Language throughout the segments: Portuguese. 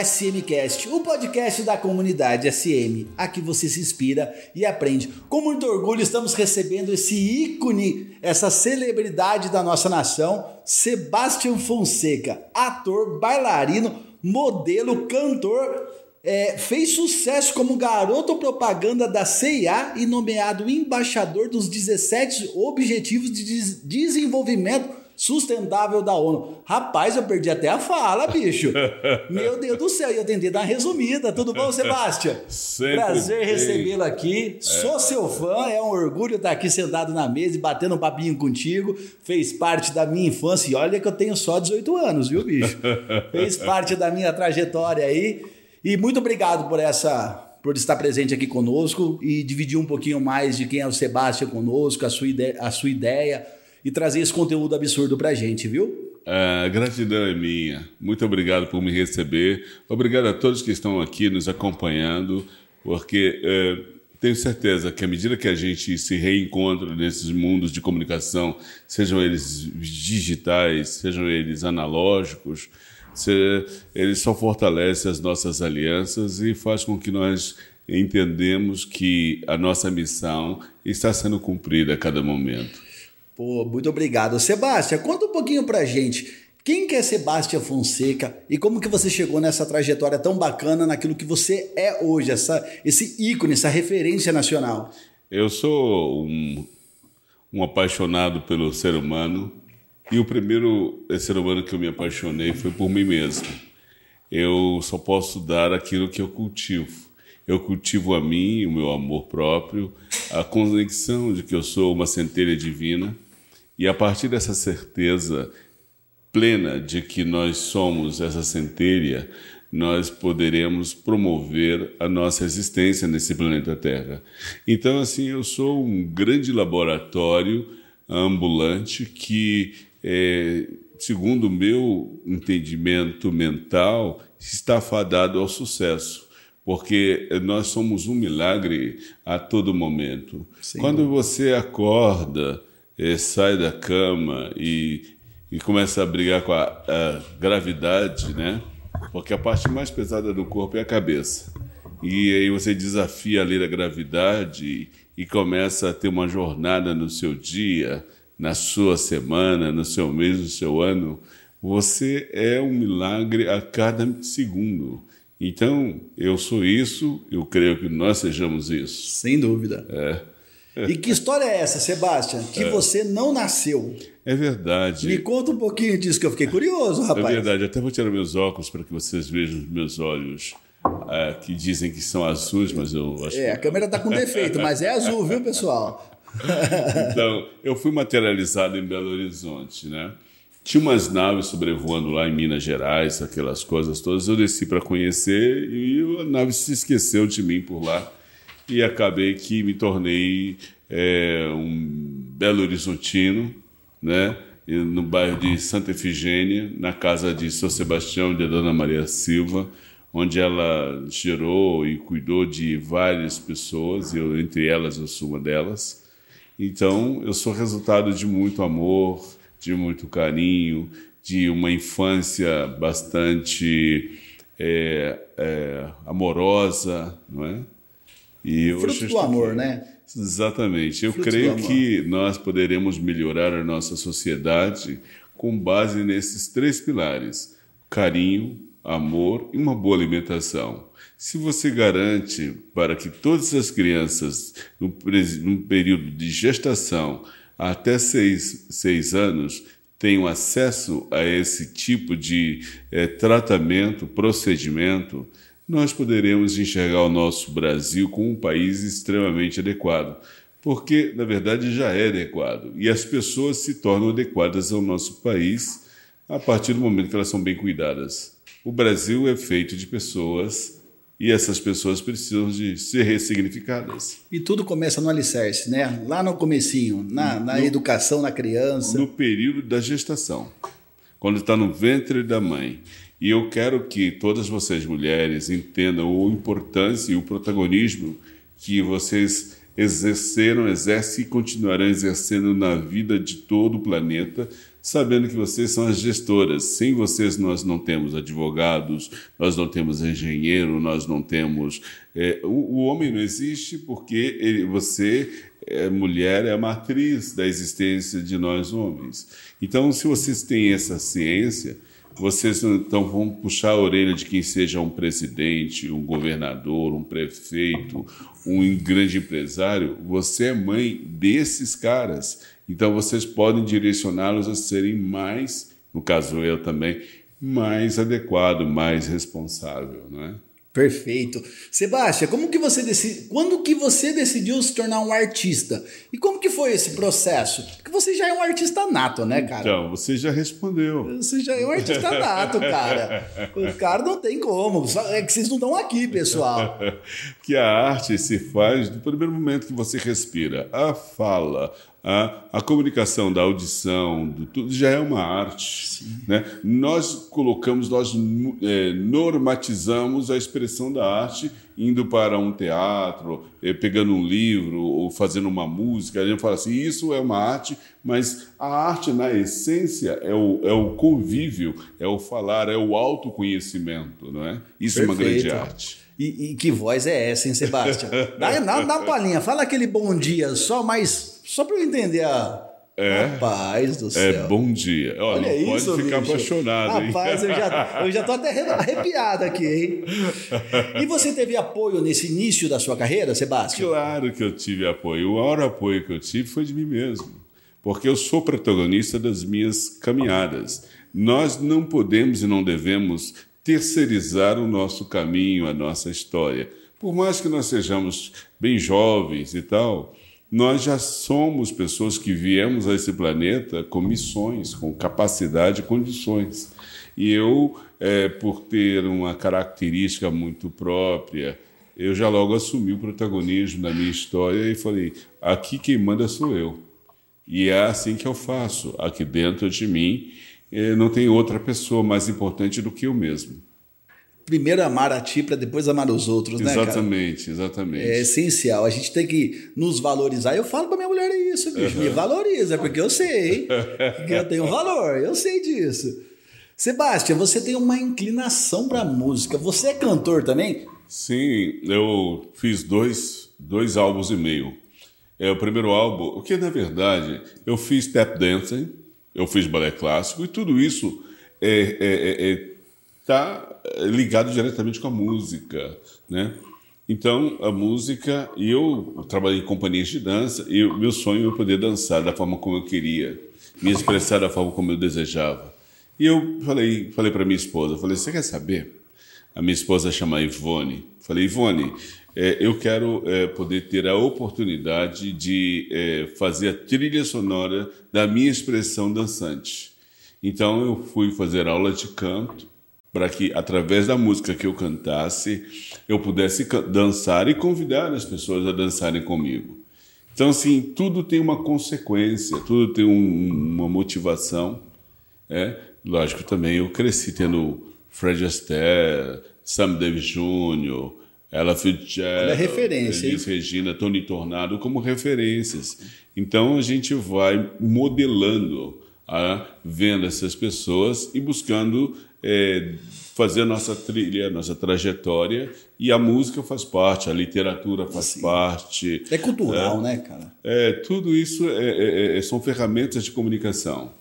a SMcast, o podcast da comunidade SM. Aqui você se inspira e aprende. Com muito orgulho estamos recebendo esse ícone, essa celebridade da nossa nação, Sebastião Fonseca, ator, bailarino, modelo, cantor, é, fez sucesso como garoto propaganda da CIA e nomeado embaixador dos 17 Objetivos de Des Desenvolvimento Sustentável da ONU. Rapaz, eu perdi até a fala, bicho. Meu Deus do céu, e eu tentei dar uma resumida. Tudo bom, Sebastião? Sempre Prazer recebê-lo aqui. É. Sou seu fã, é um orgulho estar aqui sentado na mesa e batendo um papinho contigo. Fez parte da minha infância e olha que eu tenho só 18 anos, viu, bicho? Fez parte da minha trajetória aí. E muito obrigado por essa por estar presente aqui conosco e dividir um pouquinho mais de quem é o Sebastião conosco, a sua ideia, a sua ideia e trazer esse conteúdo absurdo pra gente, viu? A gratidão é minha. Muito obrigado por me receber. Obrigado a todos que estão aqui nos acompanhando, porque é, tenho certeza que à medida que a gente se reencontra nesses mundos de comunicação, sejam eles digitais, sejam eles analógicos, se, eles só fortalecem as nossas alianças e faz com que nós entendemos que a nossa missão está sendo cumprida a cada momento. Pô, muito obrigado. Sebastião, conta um pouquinho pra gente. Quem que é Sebastião Fonseca e como que você chegou nessa trajetória tão bacana naquilo que você é hoje, essa, esse ícone, essa referência nacional? Eu sou um, um apaixonado pelo ser humano e o primeiro ser humano que eu me apaixonei foi por mim mesmo. Eu só posso dar aquilo que eu cultivo. Eu cultivo a mim, o meu amor próprio, a convicção de que eu sou uma centelha divina e a partir dessa certeza plena de que nós somos essa centelha, nós poderemos promover a nossa existência nesse planeta Terra. Então, assim, eu sou um grande laboratório ambulante que, é, segundo o meu entendimento mental, está fadado ao sucesso porque nós somos um milagre a todo momento. Sim. Quando você acorda sai da cama e, e começa a brigar com a, a gravidade, né? Porque a parte mais pesada do corpo é a cabeça. E aí você desafia a lei da gravidade e começa a ter uma jornada no seu dia, na sua semana, no seu mês, no seu ano. Você é um milagre a cada segundo. Então, eu sou isso, eu creio que nós sejamos isso. Sem dúvida. É. E que história é essa, Sebastião? Que é. você não nasceu. É verdade. Me conta um pouquinho disso que eu fiquei curioso, rapaz. É verdade. Até vou tirar meus óculos para que vocês vejam os meus olhos. É, que dizem que são azuis, mas eu acho. É, a câmera está com defeito, mas é azul, viu, pessoal? então, eu fui materializado em Belo Horizonte, né? Tinha umas naves sobrevoando lá em Minas Gerais, aquelas coisas todas. Eu desci para conhecer e a nave se esqueceu de mim por lá e acabei que me tornei é, um belo horizontino, né? no bairro de Santa Efigênia, na casa de São Sebastião de Dona Maria Silva, onde ela gerou e cuidou de várias pessoas, e eu, entre elas eu sou uma delas. Então, eu sou resultado de muito amor, de muito carinho, de uma infância bastante é, é, amorosa, não é? E Fruto do amor, né? Exatamente. Eu Fruto creio que nós poderemos melhorar a nossa sociedade com base nesses três pilares: carinho, amor e uma boa alimentação. Se você garante para que todas as crianças, no, no período de gestação até seis, seis anos, tenham acesso a esse tipo de é, tratamento, procedimento, nós poderemos enxergar o nosso Brasil como um país extremamente adequado, porque, na verdade, já é adequado. E as pessoas se tornam adequadas ao nosso país a partir do momento que elas são bem cuidadas. O Brasil é feito de pessoas e essas pessoas precisam de ser ressignificadas. E tudo começa no alicerce, né? Lá no comecinho, na, na no, educação na criança. No período da gestação, quando está no ventre da mãe. E eu quero que todas vocês, mulheres, entendam a importância e o protagonismo que vocês exerceram, exercem e continuarão exercendo na vida de todo o planeta, sabendo que vocês são as gestoras. Sem vocês, nós não temos advogados, nós não temos engenheiro, nós não temos. É, o, o, homem não existe porque ele, você, é, mulher, é a matriz da existência de nós homens. Então, se vocês têm essa ciência vocês então vão puxar a orelha de quem seja um presidente, um governador, um prefeito, um grande empresário. Você é mãe desses caras. Então vocês podem direcioná-los a serem mais, no caso eu também, mais adequado, mais responsável, não é? Perfeito. Sebastião, como que você decidi... quando que você decidiu se tornar um artista? E como que foi esse processo? Porque você já é um artista nato, né, cara? Então, você já respondeu. Você já é um artista nato, cara. O cara não tem como. É que vocês não estão aqui, pessoal. que a arte se faz do primeiro momento que você respira. A fala, a, a comunicação da audição, do, tudo já é uma arte. Né? Nós colocamos, nós é, normatizamos a expressão da arte indo para um teatro, é, pegando um livro ou fazendo uma música. A gente fala assim, isso é uma arte, mas a arte, na essência, é o, é o convívio, é o falar, é o autoconhecimento. Não é? Isso Perfeito. é uma grande arte. E, e, que voz é essa, hein, Sebastião? dá, dá, dá uma palhinha, fala aquele bom dia só mais só para eu entender a. É, Rapaz do é céu. É bom dia. Olha, Olha não isso, pode ficar bicho. apaixonado. Rapaz, hein? eu já, eu já tô até arrepiado aqui, hein? E você teve apoio nesse início da sua carreira, Sebastião? Claro que eu tive apoio. O maior apoio que eu tive foi de mim mesmo. Porque eu sou protagonista das minhas caminhadas. Nós não podemos e não devemos terceirizar o nosso caminho, a nossa história. Por mais que nós sejamos bem jovens e tal, nós já somos pessoas que viemos a esse planeta com missões, com capacidade e condições. E eu, é, por ter uma característica muito própria, eu já logo assumi o protagonismo da minha história e falei: aqui quem manda sou eu. E é assim que eu faço. Aqui dentro de mim é, não tem outra pessoa mais importante do que eu mesmo primeiro amar a ti para depois amar os outros, né, Exatamente, cara? exatamente. É essencial. A gente tem que nos valorizar. Eu falo para minha mulher isso, bicho. Uhum. Me valoriza, porque eu sei que eu tenho valor. Eu sei disso. Sebastião, você tem uma inclinação para música. Você é cantor também? Sim, eu fiz dois, dois álbuns e meio. É o primeiro álbum, o que na verdade eu fiz tap dancing, eu fiz balé clássico e tudo isso é, é, é, é tá ligado diretamente com a música, né? Então, a música, e eu trabalhei em companhias de dança, e o meu sonho é poder dançar da forma como eu queria, me expressar da forma como eu desejava. E eu falei, falei para minha esposa, falei, você quer saber? A minha esposa chama Ivone. Falei, Ivone, é, eu quero é, poder ter a oportunidade de é, fazer a trilha sonora da minha expressão dançante. Então, eu fui fazer aula de canto, para que através da música que eu cantasse eu pudesse dançar e convidar as pessoas a dançarem comigo. Então, assim, tudo tem uma consequência, tudo tem um, uma motivação. É? Lógico, também eu cresci tendo Fred Astaire, Sam Davis Jr., ela Fitzgerald, é referência, Elis Regina, Tony Tornado como referências. Então a gente vai modelando, a, vendo essas pessoas e buscando é, fazer a nossa trilha, a nossa trajetória, e a música faz parte, a literatura faz Sim. parte. É cultural, é, né, cara? É, tudo isso é, é, é são ferramentas de comunicação.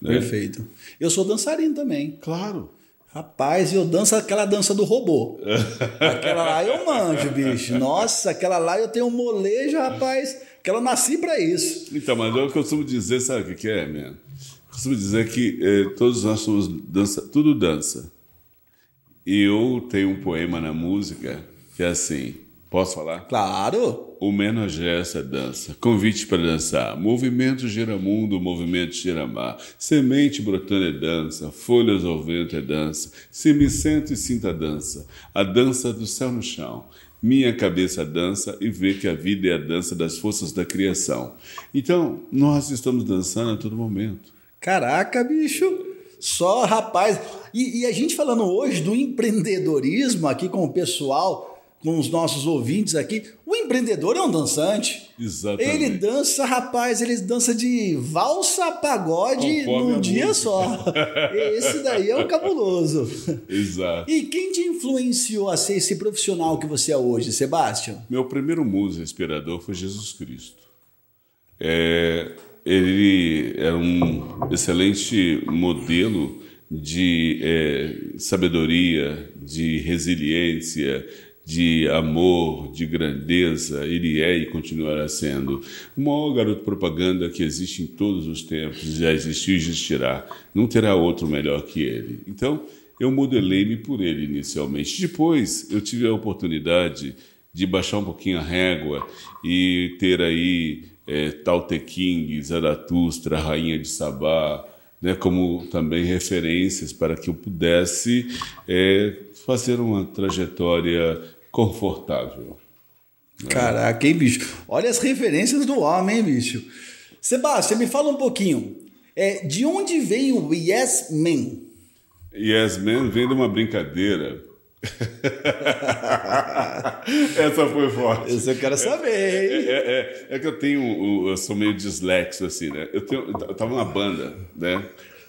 Né? Perfeito. Eu sou dançarino também. Claro. Rapaz, eu danço aquela dança do robô. aquela lá eu manjo, bicho. Nossa, aquela lá eu tenho um molejo, rapaz, que eu nasci para isso. Então, mas eu costumo dizer, sabe o que é, man? Costumo dizer que eh, todos nós somos dança, tudo dança. E eu tenho um poema na música que é assim. Posso falar? Claro! O menos gesto é dança. Convite para dançar. Movimento gira mundo, movimento gira mar. Semente brotando é dança. Folhas ao vento é dança. Se me sento e sinto a dança. A dança do céu no chão. Minha cabeça dança e vê que a vida é a dança das forças da criação. Então, nós estamos dançando a todo momento. Caraca, bicho. Só rapaz. E, e, a gente falando hoje do empreendedorismo aqui com o pessoal, com os nossos ouvintes aqui. O empreendedor é um dançante. Exatamente. Ele dança, rapaz, ele dança de valsa pagode Conforme num dia música. só. Esse daí é o cabuloso. Exato. E quem te influenciou a ser esse profissional que você é hoje, Sebastião? Meu primeiro muso inspirador foi Jesus Cristo. É, ele era um excelente modelo de é, sabedoria, de resiliência, de amor, de grandeza. Ele é e continuará sendo o maior garoto propaganda que existe em todos os tempos, já existiu e existirá. Não terá outro melhor que ele. Então, eu modelei-me por ele inicialmente. Depois, eu tive a oportunidade de baixar um pouquinho a régua e ter aí é, Tao Te King, Zaratustra, Rainha de Sabá, né, como também referências para que eu pudesse é, fazer uma trajetória confortável. Caraca, hein, bicho? Olha as referências do homem, hein, bicho? Sebastião, me fala um pouquinho. É, de onde vem o Yes Man? Yes Man vem de uma brincadeira. Essa foi forte. Isso eu quero saber, É, hein? é, é, é que eu tenho, eu sou meio dislexo, assim, né? Eu, tenho, eu tava numa banda, né?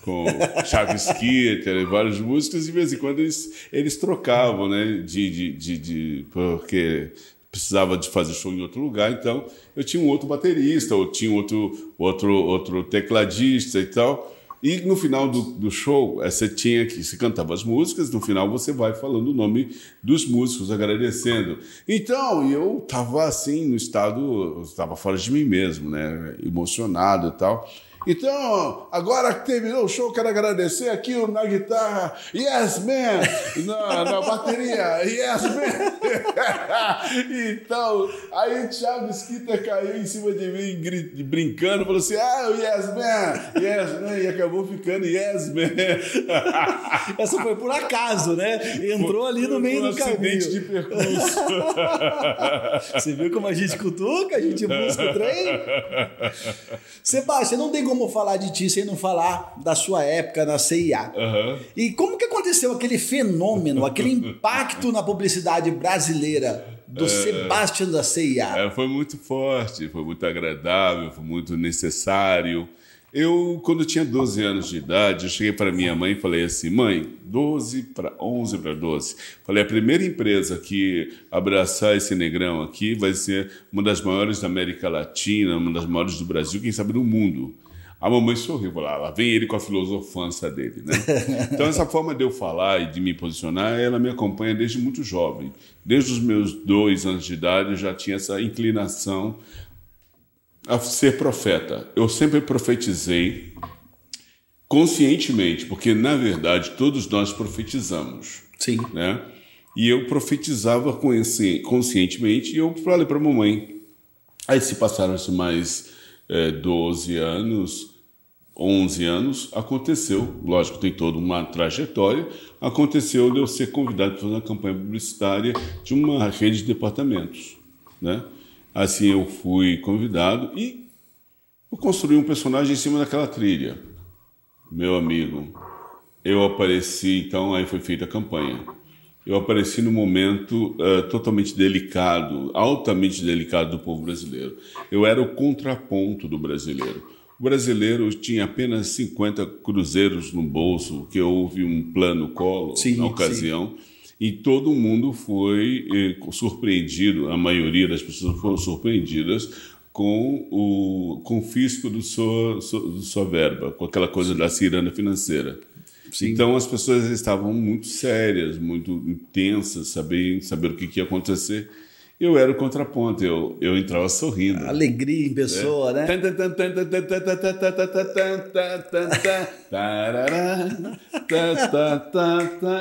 Com Chaves Skitter e vários músicos, e de vez em quando eles, eles trocavam, né? De, de, de, de- porque precisava de fazer show em outro lugar, então eu tinha um outro baterista, ou tinha outro, outro, outro tecladista e tal. E no final do, do show, eh, você tinha que se cantava as músicas, no final você vai falando o nome dos músicos, agradecendo. Então, eu tava assim no estado, estava fora de mim mesmo, né, emocionado e tal. Então, agora que terminou o show, quero agradecer aqui na guitarra, Yes Man, na, na bateria, Yes Man. então, aí o Thiago Skitter caiu em cima de mim, brincando, falou assim: ah, Yes Man, Yes Man, e acabou ficando Yes Man. Essa foi por acaso, né? Entrou ali no meio um do caminho. de percurso. Você viu como a gente cutuca, a gente busca o trem? Sebastião, não tem como falar de ti sem não falar da sua época na CIA. Aham. E como que aconteceu aquele fenômeno, aquele impacto na publicidade brasileira do Sebastião da CIA? É, foi muito forte, foi muito agradável, foi muito necessário. Eu, quando eu tinha 12 anos de idade, eu cheguei para minha mãe e falei assim: mãe, 12 para 11 para 12. Falei: a primeira empresa que abraçar esse negrão aqui vai ser uma das maiores da América Latina, uma das maiores do Brasil, quem sabe do mundo. A mamãe sorriu, falou, ah, lá vem ele com a filosofança dele, né? Então essa forma de eu falar e de me posicionar, ela me acompanha desde muito jovem. Desde os meus dois anos de idade eu já tinha essa inclinação a ser profeta. Eu sempre profetizei conscientemente, porque na verdade todos nós profetizamos Sim. né? E eu profetizava conscientemente e eu falei para a mamãe. Aí se passaram-se mais eh, 12 anos, 11 anos, aconteceu, lógico, tem toda uma trajetória, aconteceu de eu ser convidado para fazer uma campanha publicitária de uma rede de departamentos, né? Assim eu fui convidado e eu construí um personagem em cima daquela trilha. Meu amigo, eu apareci, então aí foi feita a campanha. Eu apareci num momento eh, totalmente delicado, altamente delicado do povo brasileiro. Eu era o contraponto do brasileiro. O brasileiro tinha apenas 50 cruzeiros no bolso, que houve um plano colo Sim, na ocasião, e todo mundo foi eh, surpreendido, a maioria das pessoas foram surpreendidas com o confisco do sua, do sua verba, com aquela coisa da ciranda financeira. Então as pessoas estavam muito sérias, muito intensas, saber, saber o que, que ia acontecer. Eu era o contraponto, eu, eu entrava sorrindo. Alegria em pessoa, né?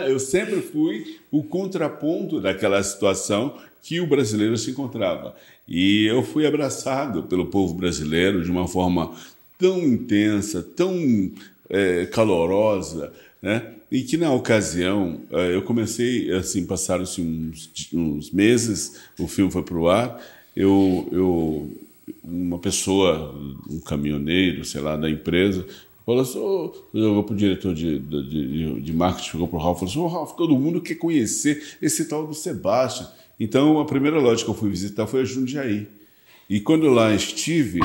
Eu sempre fui o contraponto daquela situação que o brasileiro se encontrava. E eu fui abraçado pelo povo brasileiro de uma forma tão intensa, tão é, calorosa, né? E que na ocasião é, eu comecei, assim, passaram-se uns, uns meses, o filme foi para o ar, eu, eu, uma pessoa, um caminhoneiro, sei lá, da empresa, falou assim, oh, jogou para o diretor de, de, de, marketing, chegou para o Ralph, falou assim, oh, Ralph, todo mundo quer conhecer esse tal do Sebastião. Então, a primeira loja que eu fui visitar foi a Jundiaí. E quando lá estive,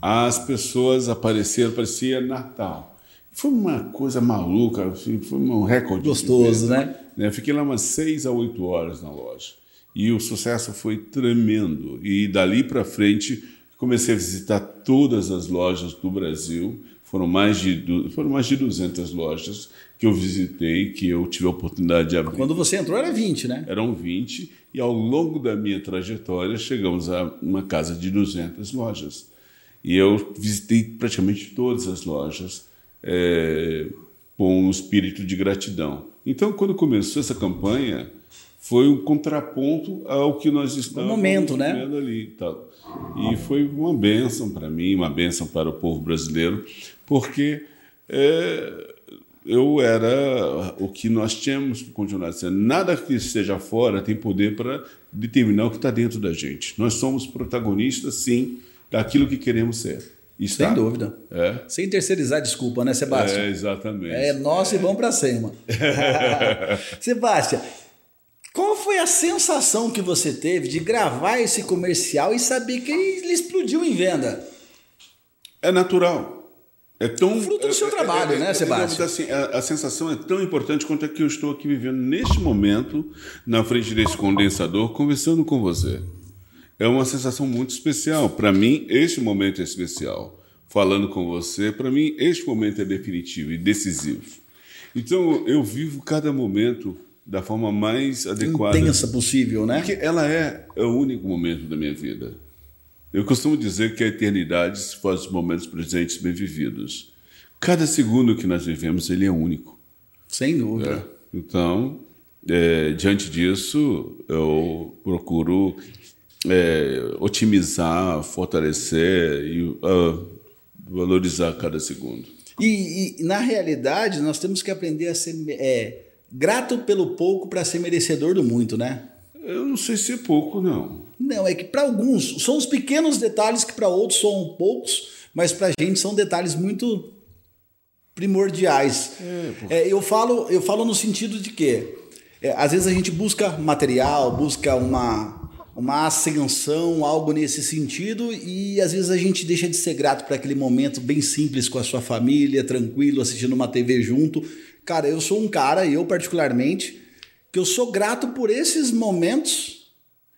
as pessoas apareceram, parecia Natal. Foi uma coisa maluca, assim, foi um recorde. Gostoso, né? né? Fiquei lá umas seis a oito horas na loja. E o sucesso foi tremendo. E dali para frente, comecei a visitar todas as lojas do Brasil. Foram mais de, foram mais de 200 lojas que eu visitei, que eu tive a oportunidade de abrir. Quando você entrou era 20, né? Eram 20, e ao longo da minha trajetória chegamos a uma casa de 200 lojas. E eu visitei praticamente todas as lojas é, com um espírito de gratidão. Então, quando começou essa campanha, foi um contraponto ao que nós estávamos um momento, né? ali. Tal. E foi uma bênção para mim, uma bênção para o povo brasileiro, porque é, eu era o que nós tínhamos que continuar sendo. Nada que esteja fora tem poder para determinar o que está dentro da gente. Nós somos protagonistas, sim, daquilo que queremos ser. Está. Sem dúvida. É. Sem terceirizar desculpa, né, Sebastião? É, exatamente. É nosso é. e vamos para cima. Sebastião, qual foi a sensação que você teve de gravar esse comercial e saber que ele explodiu em venda? É natural. É tão fruto do seu é, é trabalho, é, né, Sebastião? Assim, a, a, sensação é tão importante quanto a que eu estou aqui vivendo neste momento, na frente desse condensador, conversando com você é uma sensação muito especial. Para mim, este momento é especial. Falando com você, para mim, este momento é definitivo e decisivo. Então, eu vivo cada momento da forma mais adequada. Intensa possível, né? Porque ela é, é o único momento da minha vida. Eu costumo dizer que a eternidade se faz os momentos presentes bem vividos. Cada segundo que nós vivemos, ele é único. Sem dúvida. É. Então, é, diante disso, eu procuro é, otimizar, fortalecer e uh, valorizar cada segundo. E, e, na realidade, nós temos que aprender a ser é, grato pelo pouco para ser merecedor do muito, né? Eu não sei se é pouco, não. Não, é que para alguns são os pequenos detalhes que para outros são poucos, mas para a gente são detalhes muito primordiais. É, é, eu, falo, eu falo no sentido de que é, às vezes a gente busca material, busca uma, uma ascensão, algo nesse sentido, e às vezes a gente deixa de ser grato para aquele momento bem simples com a sua família, tranquilo, assistindo uma TV junto. Cara, eu sou um cara, eu particularmente, que eu sou grato por esses momentos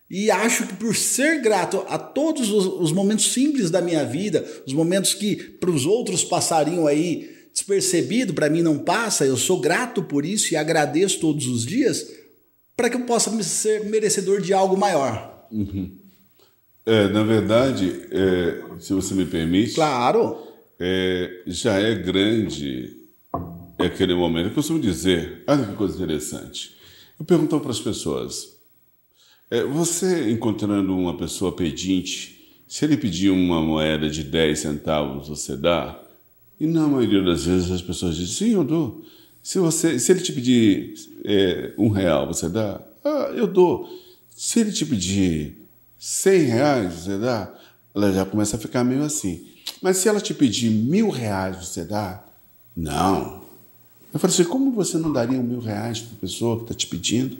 e acho que por ser grato a todos os, os momentos simples da minha vida, os momentos que para os outros passariam aí despercebido, para mim não passa, eu sou grato por isso e agradeço todos os dias para que eu possa ser merecedor de algo maior. Uhum. É, na verdade, é, se você me permite. Claro. É, já é grande aquele momento. Eu costumo dizer, olha que coisa interessante. Eu pergunto para as pessoas: é, você encontrando uma pessoa pedinte, se ele pedir uma moeda de 10 centavos, você dá? E na maioria das vezes as pessoas dizem: sim, eu dou. Se, você, se ele te pedir é, um real, você dá? Ah, eu dou. Se ele te pedir cem reais, você dá? Ela já começa a ficar meio assim. Mas se ela te pedir mil reais, você dá? Não. Eu falei assim, como você não daria um mil reais para a pessoa que está te pedindo?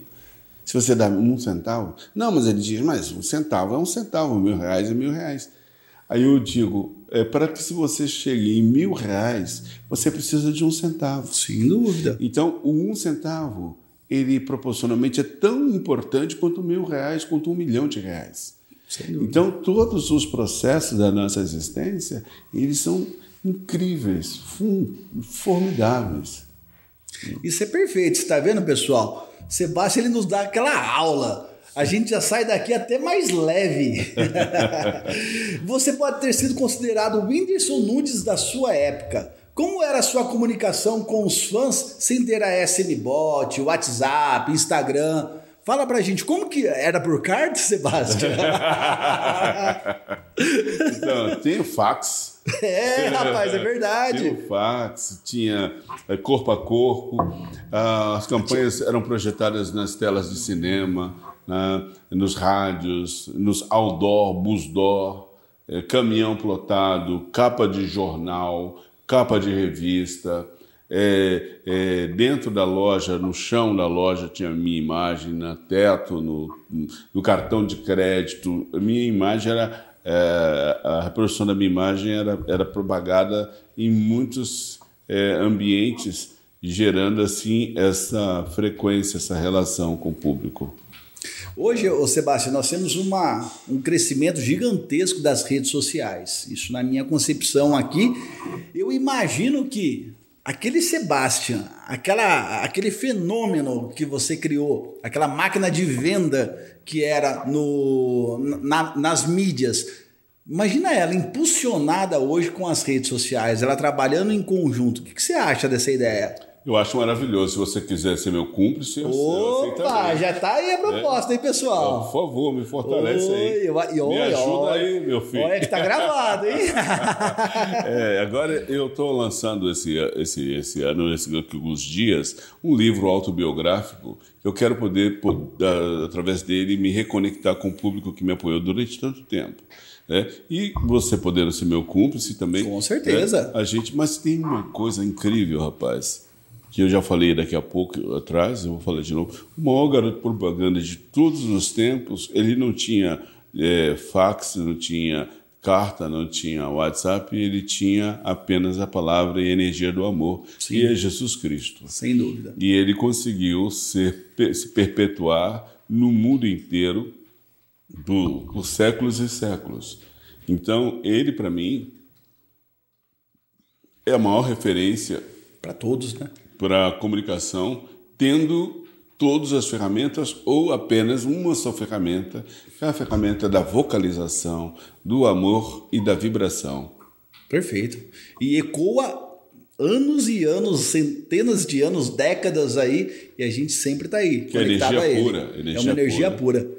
Se você dá um centavo? Não, mas ele diz, mas um centavo é um centavo, mil reais é mil reais. Aí eu digo, é, para que se você chegue em mil reais, você precisa de um centavo. Sem dúvida. Então, o um centavo, ele proporcionalmente é tão importante quanto mil reais, quanto um milhão de reais. Então, todos os processos da nossa existência, eles são incríveis, formidáveis. Isso é perfeito. Você está vendo, pessoal? Sebastião ele nos dá aquela aula a gente já sai daqui até mais leve. Você pode ter sido considerado o Whindersson Nunes da sua época. Como era a sua comunicação com os fãs sem ter a SMBot, WhatsApp, Instagram? Fala pra gente, como que era por carta, Sebastião? então, tem o fax. É, rapaz, é verdade. Tinha o fax, tinha é, corpo a corpo, ah, as campanhas eram projetadas nas telas de cinema, né, nos rádios, nos outdoor, busdoor, é, caminhão plotado, capa de jornal, capa de revista. É, é, dentro da loja, no chão da loja, tinha minha imagem, no teto, no, no cartão de crédito. A minha imagem era. É, a reprodução da minha imagem era, era propagada em muitos é, ambientes, gerando assim essa frequência, essa relação com o público. Hoje, Sebastião, nós temos uma, um crescimento gigantesco das redes sociais. Isso na minha concepção aqui. Eu imagino que aquele Sebastian, aquela, aquele fenômeno que você criou, aquela máquina de venda que era no, na, nas mídias, imagina ela impulsionada hoje com as redes sociais, ela trabalhando em conjunto. O que você acha dessa ideia? Eu acho maravilhoso. Se você quiser ser meu cúmplice, eu, Opa, já tá aí a proposta, hein, pessoal? Por favor, me fortalece aí. Me ajuda aí, meu filho. Olha que tá gravado, hein? é, agora eu estou lançando esse, esse, esse ano, esses alguns dias, um livro autobiográfico eu quero poder, através dele, me reconectar com o público que me apoiou durante tanto tempo. É, e você podendo ser meu cúmplice também. Com certeza. É, a gente, mas tem uma coisa incrível, rapaz que eu já falei daqui a pouco atrás, eu vou falar de novo, o maior garoto propaganda de todos os tempos, ele não tinha é, fax, não tinha carta, não tinha WhatsApp, ele tinha apenas a palavra e a energia do amor, Sim. e é Jesus Cristo. Sem dúvida. E ele conseguiu ser, se perpetuar no mundo inteiro do, por séculos e séculos. Então, ele, para mim, é a maior referência. Para todos, né? Para a comunicação, tendo todas as ferramentas ou apenas uma só ferramenta, que é a ferramenta da vocalização, do amor e da vibração. Perfeito. E ecoa anos e anos, centenas de anos, décadas aí, e a gente sempre está aí, que é energia. Pura, energia é uma energia pura. pura.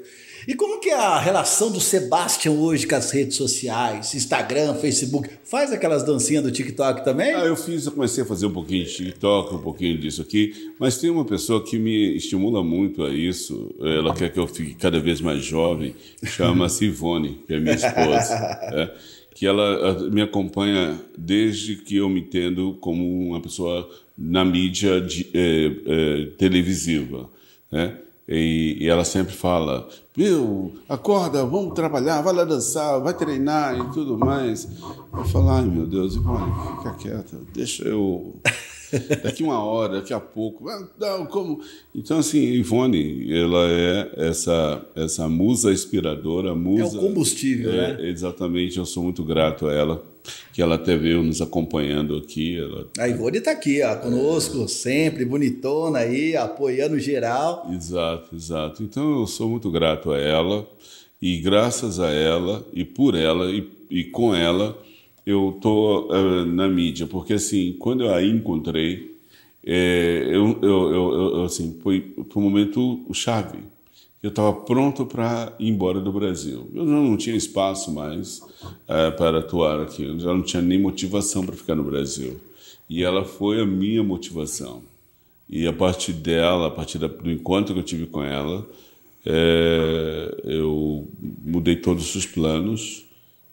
E como que é a relação do Sebastian hoje com as redes sociais, Instagram, Facebook? Faz aquelas dancinhas do TikTok também? Ah, eu fiz, eu comecei a fazer um pouquinho de TikTok, um pouquinho disso aqui, mas tem uma pessoa que me estimula muito a isso, ela quer que eu fique cada vez mais jovem, chama-se Ivone, que é minha esposa, é, que ela me acompanha desde que eu me entendo como uma pessoa na mídia de, é, é, televisiva, né? E, e, ela sempre fala: Viu, acorda, vamos trabalhar, vai lá dançar, vai treinar e tudo mais. Eu falo: Ai meu Deus, Ivone, fica quieta, deixa eu. Daqui uma hora, daqui a pouco. Não, como? Então, assim, Ivone, ela é essa, essa musa inspiradora, musa. É o combustível, é, né? Exatamente, eu sou muito grato a ela que ela até veio nos acompanhando aqui. Ela... A Ivone está aqui, ó, conosco, é. sempre, bonitona aí, apoiando geral. Exato, exato. Então eu sou muito grato a ela, e graças a ela, e por ela, e, e com ela, eu estou uh, na mídia, porque assim, quando eu a encontrei, é, eu, eu, eu, eu, assim, foi, foi um momento chave eu estava pronto para ir embora do Brasil. Eu não, não tinha espaço mais é, para atuar aqui, eu já não tinha nem motivação para ficar no Brasil. E ela foi a minha motivação. E a partir dela, a partir do encontro que eu tive com ela, é, eu mudei todos os planos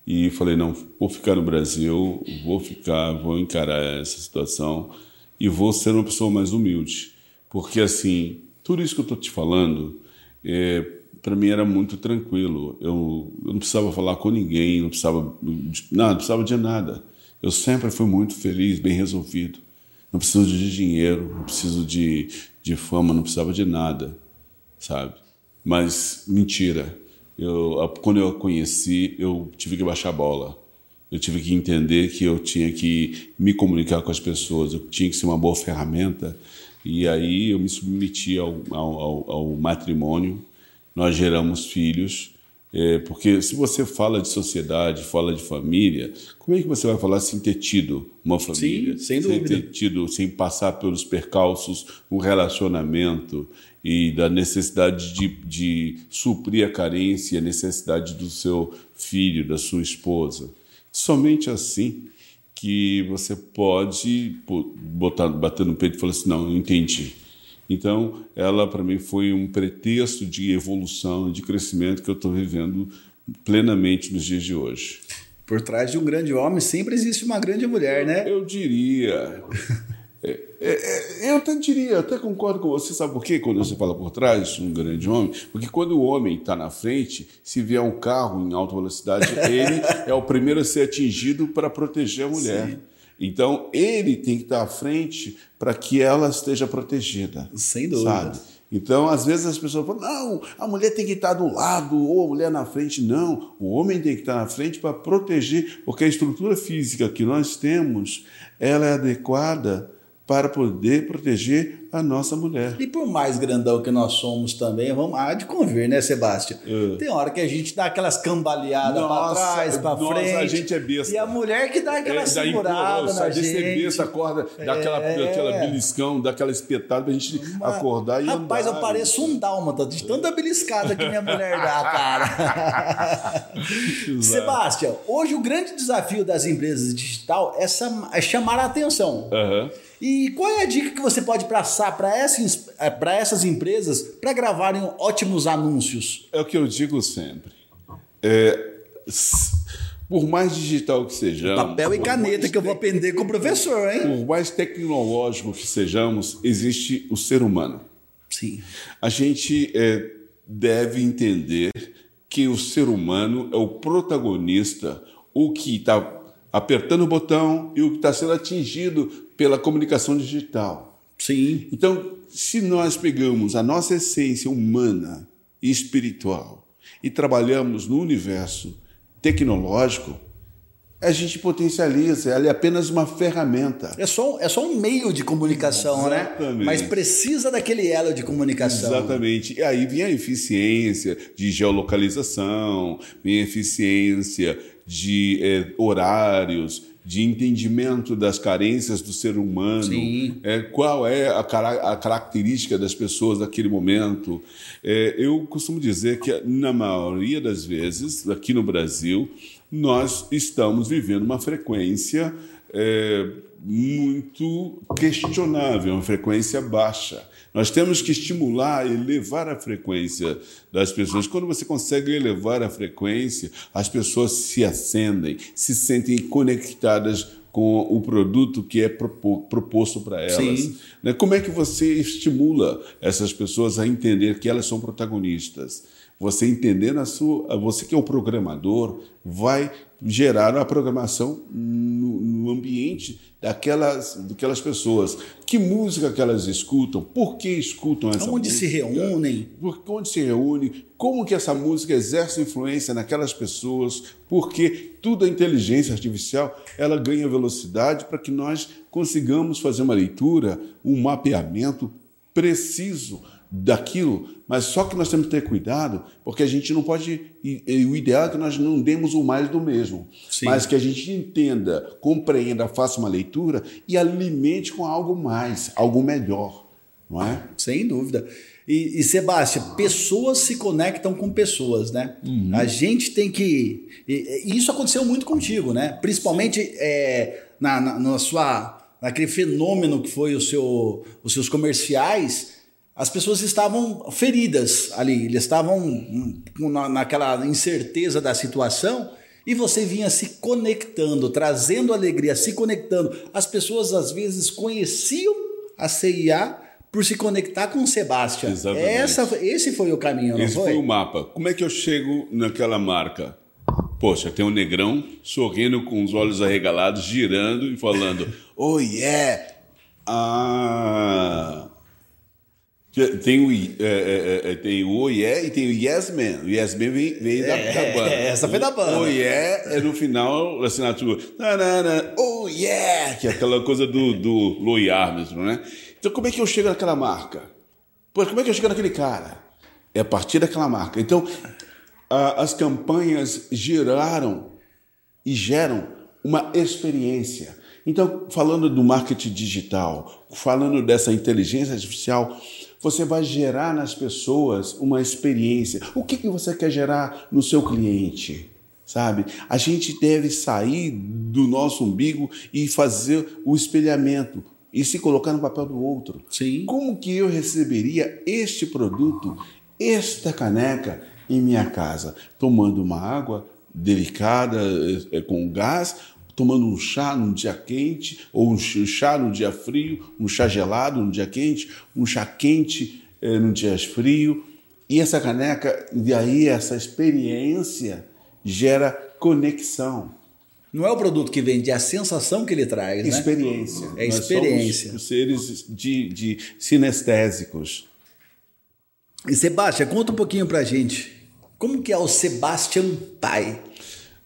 e falei: não, vou ficar no Brasil, vou ficar, vou encarar essa situação e vou ser uma pessoa mais humilde. Porque, assim, tudo isso que eu estou te falando é, para mim era muito tranquilo. Eu, eu, não precisava falar com ninguém, não precisava, não, não precisava de nada. Eu sempre fui muito feliz, bem resolvido. Não preciso de dinheiro, não preciso de, de fama, não precisava de nada, sabe? Mas mentira. Eu, quando eu a conheci, eu tive que baixar a bola. Eu tive que entender que eu tinha que me comunicar com as pessoas, eu tinha que ser uma boa ferramenta e aí eu me submeti ao, ao, ao matrimônio, nós geramos filhos, é, porque se você fala de sociedade, fala de família, como é que você vai falar sem ter tido uma família? Sim, sem dúvida. Sem ter tido, sem passar pelos percalços, um relacionamento e da necessidade de, de suprir a carência a necessidade do seu filho, da sua esposa. Somente assim que você pode botar, bater no peito e falar assim, não, eu entendi. Então, ela para mim foi um pretexto de evolução, de crescimento que eu estou vivendo plenamente nos dias de hoje. Por trás de um grande homem sempre existe uma grande mulher, né? Eu diria. É, é, é, eu até diria, até concordo com você, sabe por quê? Quando você fala por trás, um grande homem, porque quando o homem está na frente, se vier um carro em alta velocidade, ele é o primeiro a ser atingido para proteger a mulher. Sim. Então, ele tem que estar à frente para que ela esteja protegida. Sem dúvida. Sabe? Então, às vezes as pessoas falam: não, a mulher tem que estar do lado, ou a mulher na frente. Não, o homem tem que estar na frente para proteger, porque a estrutura física que nós temos ela é adequada para poder proteger a nossa mulher. E por mais grandão que nós somos também, vamos há de convir, né, Sebastião? É. Tem hora que a gente dá aquelas cambaleadas para trás, para frente. a gente é besta. E a mulher que dá aquela é, segurada na gente. Ser besta, acorda, é. dá aquela, aquela beliscão, dá aquela espetada para a gente Uma... acordar e Rapaz, andar. eu pareço um dálmata de tanta beliscada que minha mulher dá, cara. Sebastião, hoje o grande desafio das empresas digital é, é chamar a atenção. Uhum. E qual é a dica que você pode passar para essas, eh, essas empresas para gravarem ótimos anúncios? É o que eu digo sempre. É, por mais digital que sejamos. Papel e caneta que eu vou aprender com o professor, hein? Por mais tecnológico que sejamos, existe o ser humano. Sim. A gente é, deve entender que o ser humano é o protagonista, o que está apertando o botão e o que está sendo atingido pela comunicação digital. Sim. Então, se nós pegamos a nossa essência humana e espiritual e trabalhamos no universo tecnológico, a gente potencializa, ela é apenas uma ferramenta. É só, é só um meio de comunicação, né? Exatamente. né? Mas precisa daquele elo de comunicação. Exatamente. E aí vem a eficiência de geolocalização, vem a eficiência de é, horários, de entendimento das carências do ser humano, é, qual é a, a, característica das pessoas naquele momento. É, eu costumo dizer que, na maioria das vezes, aqui no Brasil, nós estamos vivendo uma frequência é, muito questionável, uma frequência baixa. Nós temos que estimular, elevar a frequência das pessoas. Quando você consegue elevar a frequência, as pessoas se acendem, se sentem conectadas com o produto que é proposto para elas. Sim. Né? Como é que você estimula essas pessoas a entender que elas são protagonistas? Você entendendo a sua, você que é o programador, vai gerar a programação no, no, ambiente daquelas, daquelas pessoas. Que música que elas escutam? Por que escutam essa onde música? Onde se reúnem? Por, onde se reúne? Como que essa música exerce influência naquelas pessoas? Porque tudo a inteligência artificial ela ganha velocidade para que nós consigamos fazer uma leitura, um mapeamento preciso daquilo, mas só que nós temos que ter cuidado, porque a gente não pode. o ideal é que nós não demos o mais do mesmo, Sim. mas que a gente entenda, compreenda, faça uma leitura e alimente com algo mais, algo melhor, não é? Sem dúvida. E, e Sebastião, pessoas se conectam com pessoas, né? Uhum. A gente tem que. E, e, isso aconteceu muito contigo, né? Principalmente é, na, na, na sua, naquele fenômeno que foi o seu, os seus comerciais as pessoas estavam feridas ali, eles estavam hum, naquela incerteza da situação e você vinha se conectando, trazendo alegria, se conectando. As pessoas às vezes conheciam a CIA por se conectar com o Sebastião. Exatamente. Essa, esse foi o caminho, não esse foi? foi o mapa. Como é que eu chego naquela marca? Poxa, tem um negrão sorrindo com os olhos arregalados, girando e falando: Oh yeah! Ah! Tem o, é, é, é, tem o Oh Yeah e tem o Yes Man. O Yes Man vem, vem da, é, da banda. Essa foi da banda. O Oh Yeah é no final a assinatura. Oh Yeah! Que é aquela coisa do, do Louis Armstrong, né? Então como é que eu chego naquela marca? Pois como é que eu chego naquele cara? É a partir daquela marca. Então a, as campanhas geraram e geram uma experiência. Então, falando do marketing digital, falando dessa inteligência artificial, você vai gerar nas pessoas uma experiência. O que, que você quer gerar no seu cliente? Sabe? A gente deve sair do nosso umbigo e fazer o espelhamento e se colocar no papel do outro. Sim. Como que eu receberia este produto, esta caneca em minha casa? Tomando uma água delicada, eh, com gás, tomando um chá num dia quente, ou um chá num dia frio, um chá gelado num dia quente, um chá quente eh, num dia frio. E essa caneca, e aí essa experiência gera conexão. Não é o produto que vende, é a sensação que ele traz, né? Experiência. É experiência. Nós somos seres de, de sinestésicos. E Sebastião, conta um pouquinho pra gente. Como que é o Sebastian Pai?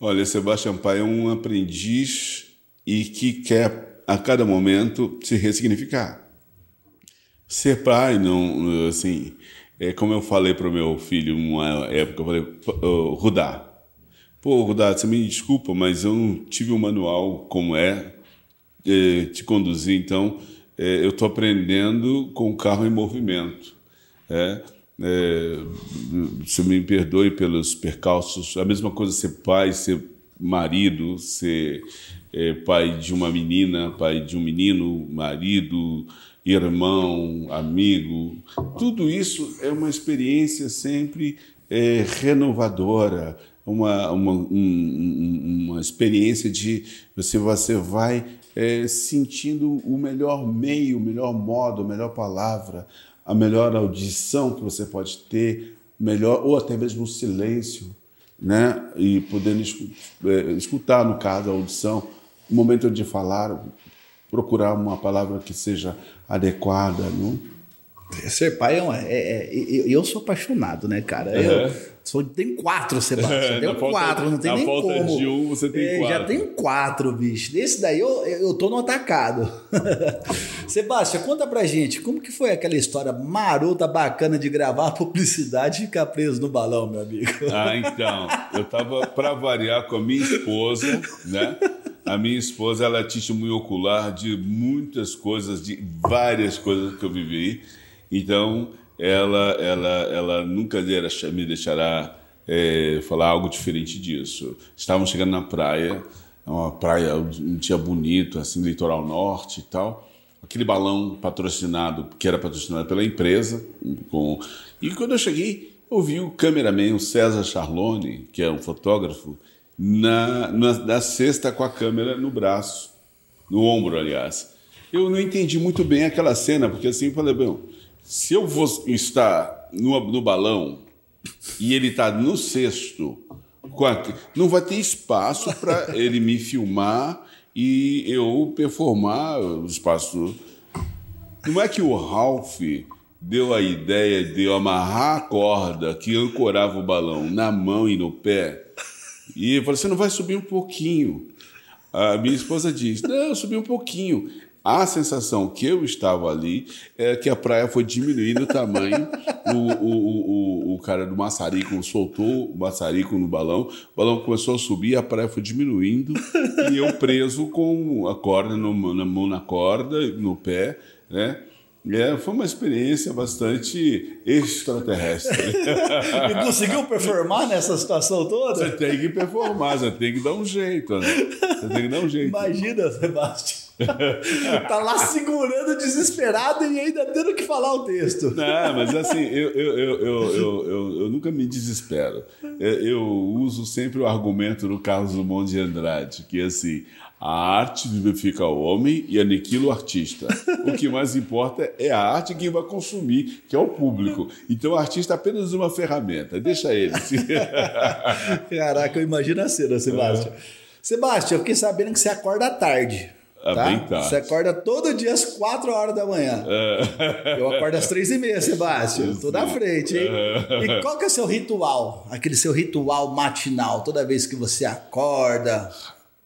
Olha, Sebastian Pai é um aprendiz e que quer a cada momento se ressignificar. Ser pai não, assim, é como eu falei para o meu filho uma época, eu falei, Rudá, pô, Rudá, você me desculpa, mas eu não tive um manual como é, é te conduzir, então é, eu estou aprendendo com o carro em movimento. É, é, se me perdoe pelos percalços, a mesma coisa ser pai, ser marido, ser é, pai de uma menina, pai de um menino, marido, irmão, amigo, tudo isso é uma experiência sempre é, renovadora, uma, uma, um, uma experiência de você, você vai é, sentindo o melhor meio, o melhor modo, a melhor palavra, a melhor audição que você pode ter, melhor ou até mesmo o silêncio, né? E podendo é, escutar, no caso, a audição, o momento de falar, procurar uma palavra que seja adequada, não? Ser pai é, uma, é, é, eu sou apaixonado, né, cara? Uhum. Eu sou, tem quatro, Sebastião. Tem quatro, não tem nem falta como. de um, você tem é, quatro. Já tem quatro, bicho. Desse daí eu, eu tô no atacado. Sebastião, conta pra gente, como que foi aquela história marota, bacana de gravar publicidade e ficar preso no balão, meu amigo? Ah, então. Eu tava para variar com a minha esposa, né? A minha esposa, ela é testemunha ocular de muitas coisas, de várias coisas que eu vivi. Então, ela, ela, ela nunca me deixará é, falar algo diferente disso. Estávamos chegando na praia, uma praia, um dia bonito, assim, litoral norte e tal. Aquele balão patrocinado, que era patrocinado pela empresa. Com... E quando eu cheguei, eu vi o cameraman, o César Charlone, que é um fotógrafo, na, na, na cesta com a câmera no braço, no ombro, aliás. Eu não entendi muito bem aquela cena, porque assim, eu falei, bem, se eu vou estar no, no balão e ele está no cesto, não vai ter espaço para ele me filmar e eu performar o espaço. Não é que o Ralph deu a ideia de eu amarrar a corda que ancorava o balão na mão e no pé e eu falei: você não vai subir um pouquinho? A minha esposa diz: não, eu subi um pouquinho. A sensação que eu estava ali é que a praia foi diminuindo o tamanho. O, o, o, o cara do maçarico soltou o maçarico no balão, o balão começou a subir, a praia foi diminuindo e eu preso com a corda no, na mão na corda, no pé, né? É, foi uma experiência bastante extraterrestre. e conseguiu performar nessa situação toda? Você tem que performar, você tem que dar um jeito, né? Você tem que dar um jeito. Imagina, Sebastião. tá lá segurando desesperado e ainda tendo que falar o texto. Não, mas assim, eu, eu, eu, eu, eu, nunca me desespero. Eu uso sempre o argumento do Carlos Drummond de Andrade, que é assim, a arte vivifica o homem e aniquila o artista. O que mais importa é a arte que vai consumir, que é o público. Então o artista é apenas uma ferramenta, deixa ele. Caraca, eu imagino a cena, Sebastião. É. Sebastião, eu fiquei sabendo que você acorda tarde. É tá? bem tarde. Você acorda todo dia às 4 horas da manhã. É. Eu acordo às 3 e meia, Sebastião. Tô na frente, hein? É. E qual que é o seu ritual? Aquele seu ritual matinal, toda vez que você acorda?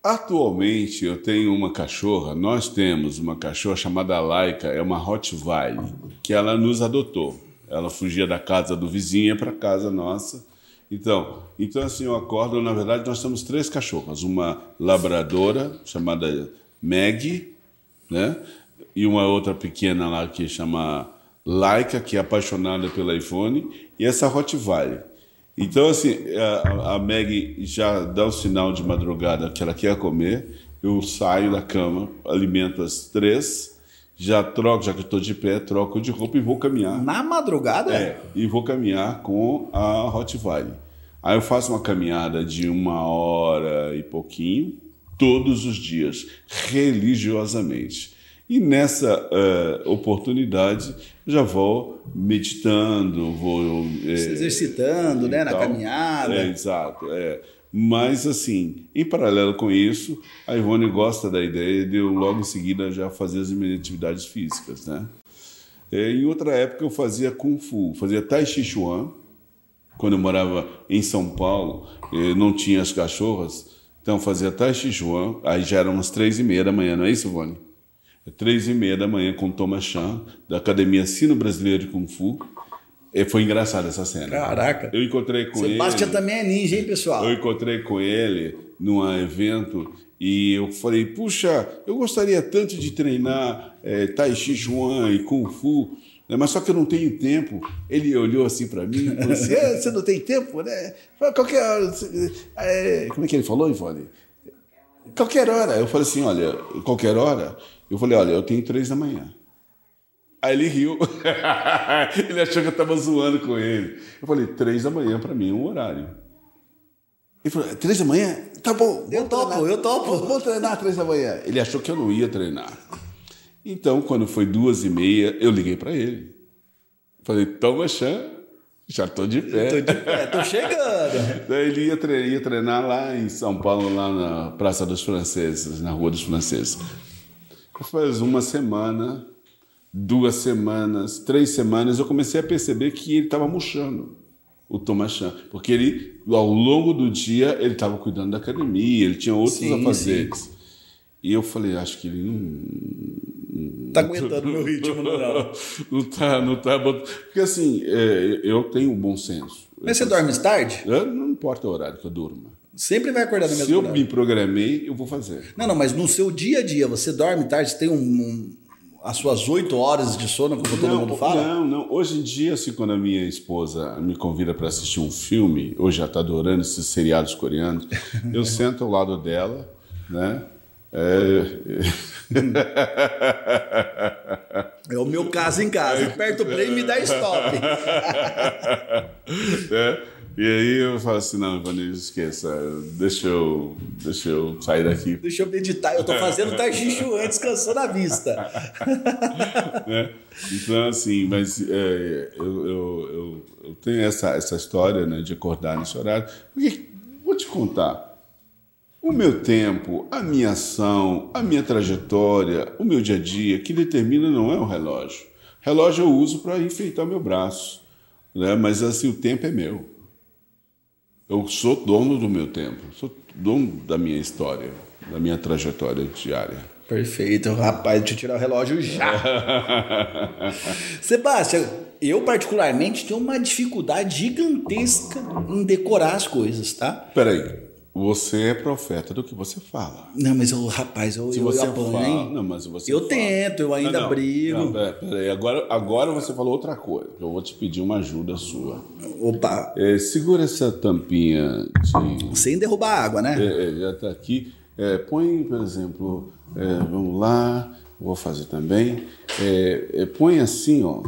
Atualmente eu tenho uma cachorra, nós temos uma cachorra chamada Laika, é uma Rottweiler, que ela nos adotou. Ela fugia da casa do vizinho para casa nossa. Então, então assim eu acordo, na verdade nós temos três cachorras, uma labradora chamada Meg, né? E uma outra pequena lá que chama Laika, que é apaixonada pelo iPhone, e essa Rottweiler. Então, assim, a, a Meg já dá o sinal de madrugada que ela quer comer, eu saio da cama, alimento as três, já troco, já que estou de pé, troco de roupa e vou caminhar. Na madrugada? É, e vou caminhar com a Rottweiler. Aí eu faço uma caminhada de uma hora e pouquinho, todos os dias, religiosamente. E nessa uh, oportunidade já vou meditando, vou é, se exercitando, né, na caminhada. É, exato. É. Mas assim, em paralelo com isso, a Ivone gosta da ideia de eu logo em seguida já fazer as minhas atividades físicas, né? É, em outra época eu fazia Kung Fu, fazia Tai Chi Chuan. Quando eu morava em São Paulo, eh, não tinha as cachorras, então fazia Tai Chuan, aí já eram umas três e meia da manhã, não é isso, Ivone? três e meia da manhã com o Thomas Chan, da Academia Sino Brasileira de Kung Fu. E foi engraçada essa cena. Caraca. Eu encontrei com Sebastião ele. Sebastião também é ninja, hein, pessoal? Eu encontrei com ele num evento e eu falei, puxa, eu gostaria tanto de treinar é, Tai Chi Chuan e Kung Fu, né, mas só que eu não tenho tempo. Ele olhou assim para mim e falou assim, é, você não tem tempo, né? Qualquer hora. É, como é que ele falou, Ivone? Qualquer hora. Eu falei assim, olha, qualquer hora. Eu falei, olha, eu tenho três da manhã. Aí ele riu. ele achou que eu estava zoando com ele. Eu falei, três da manhã para mim é um horário. Ele falou, três da manhã? Tá bom. Eu topo, treinar. eu topo. Vou, vou treinar três da manhã. Ele achou que eu não ia treinar. Então, quando foi duas e meia, eu liguei para ele. Falei, toma chã, já tô de pé. Tô de pé, tô chegando. Daí ele ia treinar, ia treinar lá em São Paulo, lá na Praça dos Franceses, na Rua dos Franceses. Faz uma semana, duas semanas, três semanas, eu comecei a perceber que ele estava murchando, o Thomas Chan. Porque ele, ao longo do dia, ele estava cuidando da academia, ele tinha outros sim, afazeres. Sim. E eu falei, acho que ele não. Está aguentando meu ritmo, não. Não está, não tá. Porque assim, é, eu tenho um bom senso. Mas você dorme tarde? não importa o horário que eu durma. Sempre vai acordar no mesmo Se eu me programei, eu vou fazer. Não, não, mas no seu dia a dia, você dorme tarde, você tem um, um as suas oito horas de sono, como todo não, mundo fala? Não, não. Hoje em dia, assim, quando a minha esposa me convida para assistir um filme, hoje já está adorando esses seriados coreanos, eu sento ao lado dela, né? É... é o meu caso em casa. Aperta o play e me dá stop. é. E aí eu falo assim, não, Ivanildo, esqueça, deixa eu, deixa eu sair daqui. Deixa eu meditar, eu tô fazendo tajichu antes, cansando a vista. né? Então, assim, mas é, eu, eu, eu, eu, tenho essa, essa história né, de acordar nesse horário, porque, vou te contar, o meu tempo, a minha ação, a minha trajetória, o meu dia a dia, que determina não é o relógio. Relógio eu uso para enfeitar meu braço, né? mas assim, o tempo é meu. Eu sou dono do meu tempo, sou dono da minha história, da minha trajetória diária. Perfeito, rapaz, deixa eu tirar o relógio já. Sebastião, eu particularmente tenho uma dificuldade gigantesca em decorar as coisas, tá? Peraí, você é profeta do que você fala. Não, mas eu, rapaz, eu, Se eu, você apanho, fala? Não, mas você eu fala. tento, eu ainda não, brigo. Não, pera, pera. Agora, agora você falou outra coisa. Eu vou te pedir uma ajuda sua. Opa. É, segura essa tampinha de. Sem derrubar água, né? É, é já está aqui. É, põe, por exemplo, é, vamos lá, vou fazer também. É, põe assim, ó,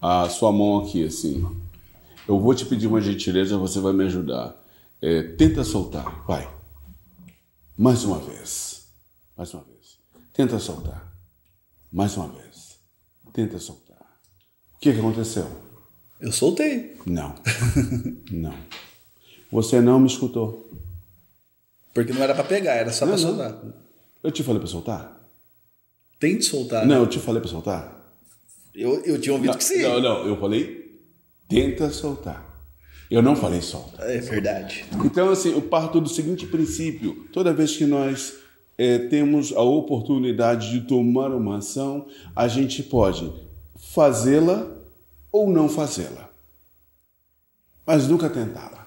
a sua mão aqui, assim. Eu vou te pedir uma gentileza, você vai me ajudar. É, tenta soltar, vai. Mais uma vez. Mais uma vez. Tenta soltar. Mais uma vez. Tenta soltar. O que, que aconteceu? Eu soltei. Não. não. Você não me escutou. Porque não era para pegar, era só para soltar. Eu te falei para soltar? Tente soltar. Não, né? eu te falei para soltar? Eu, eu tinha ouvido não, que sim. Não, não, eu falei tenta soltar. Eu não falei solta. É verdade. Então, assim, eu parto do seguinte princípio: toda vez que nós é, temos a oportunidade de tomar uma ação, a gente pode fazê-la ou não fazê-la, mas nunca tentá-la.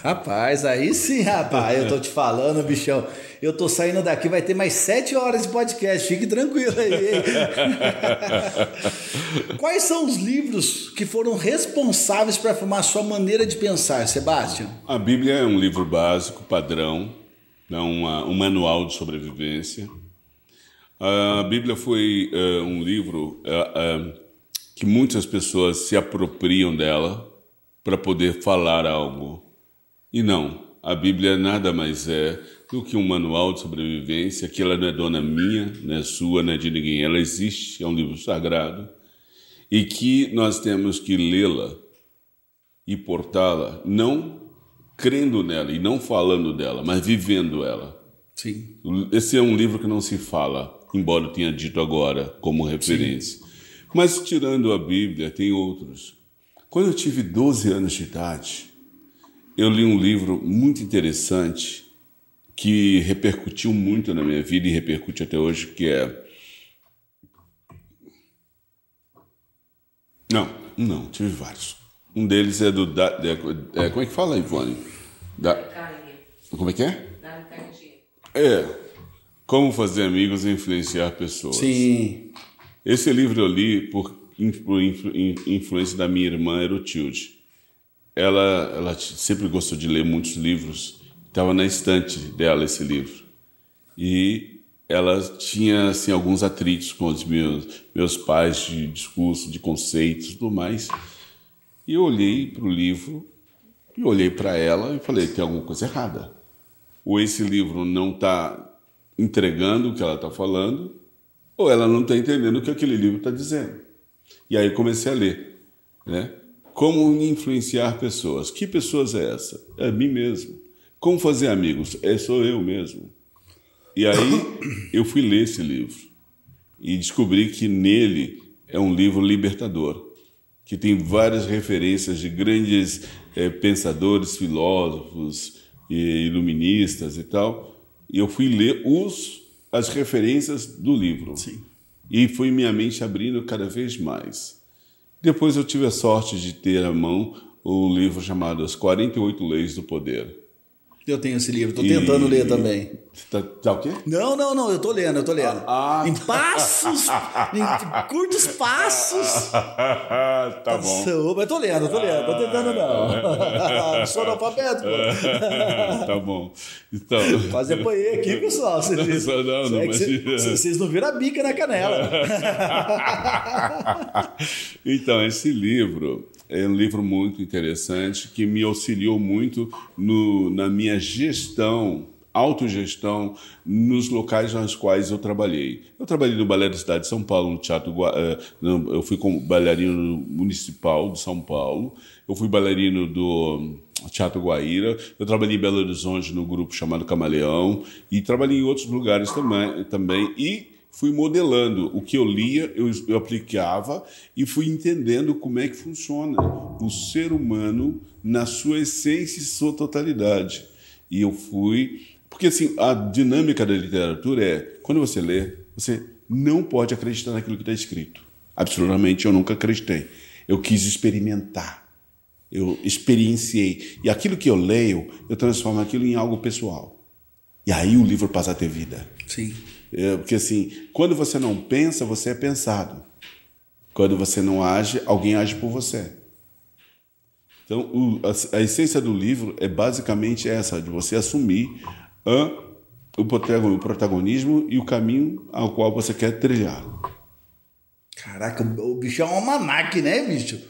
Rapaz, aí sim, rapaz, eu tô te falando, bichão. Eu tô saindo daqui, vai ter mais sete horas de podcast, fique tranquilo aí. Quais são os livros que foram responsáveis para formar a sua maneira de pensar, Sebastião? A Bíblia é um livro básico, padrão, é uma, um manual de sobrevivência. A Bíblia foi uh, um livro uh, uh, que muitas pessoas se apropriam dela para poder falar algo. E não, A Bíblia nada mais é do que um manual de sobrevivência, que ela não é dona minha, não é sua, não é de ninguém. Ela existe, é um livro sagrado, e que nós temos que lê-la e portá-la, não crendo nela e não falando dela, mas vivendo ela. Sim. Esse é um livro que não se fala, embora eu tenha dito agora como referência. Sim. Mas tirando a Bíblia, tem outros. Quando eu tive 12 anos de idade, eu li um livro muito interessante que repercutiu muito na minha vida e repercute até hoje, que é Não, não, tive vários. Um deles é do da, é, como é que fala, Ivone? Da, como é que é? É. Como fazer amigos e influenciar pessoas. Sim. Esse livro eu li por, por influência da minha irmã Erotilde. Ela, ela sempre gostou de ler muitos livros. Estava na estante dela esse livro. E ela tinha assim, alguns atritos com os meus, meus pais de discurso, de conceitos e tudo mais. E eu olhei para o livro e olhei para ela e falei: tem alguma coisa errada. Ou esse livro não está entregando o que ela está falando, ou ela não está entendendo o que aquele livro está dizendo. E aí comecei a ler, né? Como influenciar pessoas? Que pessoas é essa? É mim mesmo. Como fazer amigos? É sou eu mesmo. E aí eu fui ler esse livro e descobri que nele é um livro libertador, que tem várias referências de grandes é, pensadores, filósofos e iluministas e tal. E eu fui ler os as referências do livro. Sim. E foi minha mente abrindo cada vez mais. Depois eu tive a sorte de ter à mão um livro chamado As 48 Leis do Poder eu tenho esse livro, estou tentando e... ler também. Tá, tá, o quê? Não, não, não, eu estou lendo, eu estou lendo. Ah, em passos, em curtos passos. tá bom. Mas eu tô lendo, eu tô lendo, tô tentando não. Sou analfabeto, pô. tá bom. Então... Quase apanhei aqui, pessoal. Vocês, não, não, não, mas... vocês não viram a bica na canela. então, esse livro é um livro muito interessante que me auxiliou muito no, na minha gestão, autogestão, nos locais nos quais eu trabalhei. Eu trabalhei no Balé da Cidade de São Paulo, no Teatro. Eh, eu fui como bailarino municipal de São Paulo, eu fui bailarino do Teatro Guaíra, eu trabalhei em Belo Horizonte no grupo chamado Camaleão e trabalhei em outros lugares também. também e fui modelando o que eu lia, eu, eu aplicava e fui entendendo como é que funciona o ser humano na sua essência e sua totalidade. E eu fui. Porque assim, a dinâmica da literatura é: quando você lê, você não pode acreditar naquilo que está escrito. Absolutamente, eu nunca acreditei. Eu quis experimentar. Eu experienciei. E aquilo que eu leio, eu transformo aquilo em algo pessoal. E aí o livro passa a ter vida. Sim. É, porque assim, quando você não pensa, você é pensado. Quando você não age, alguém age por você. Então, o, a, a, essência do livro é basicamente essa, de você assumir a, o, protagonismo e o caminho ao qual você quer trilhar. Caraca, o bicho é um almanac, né, bicho?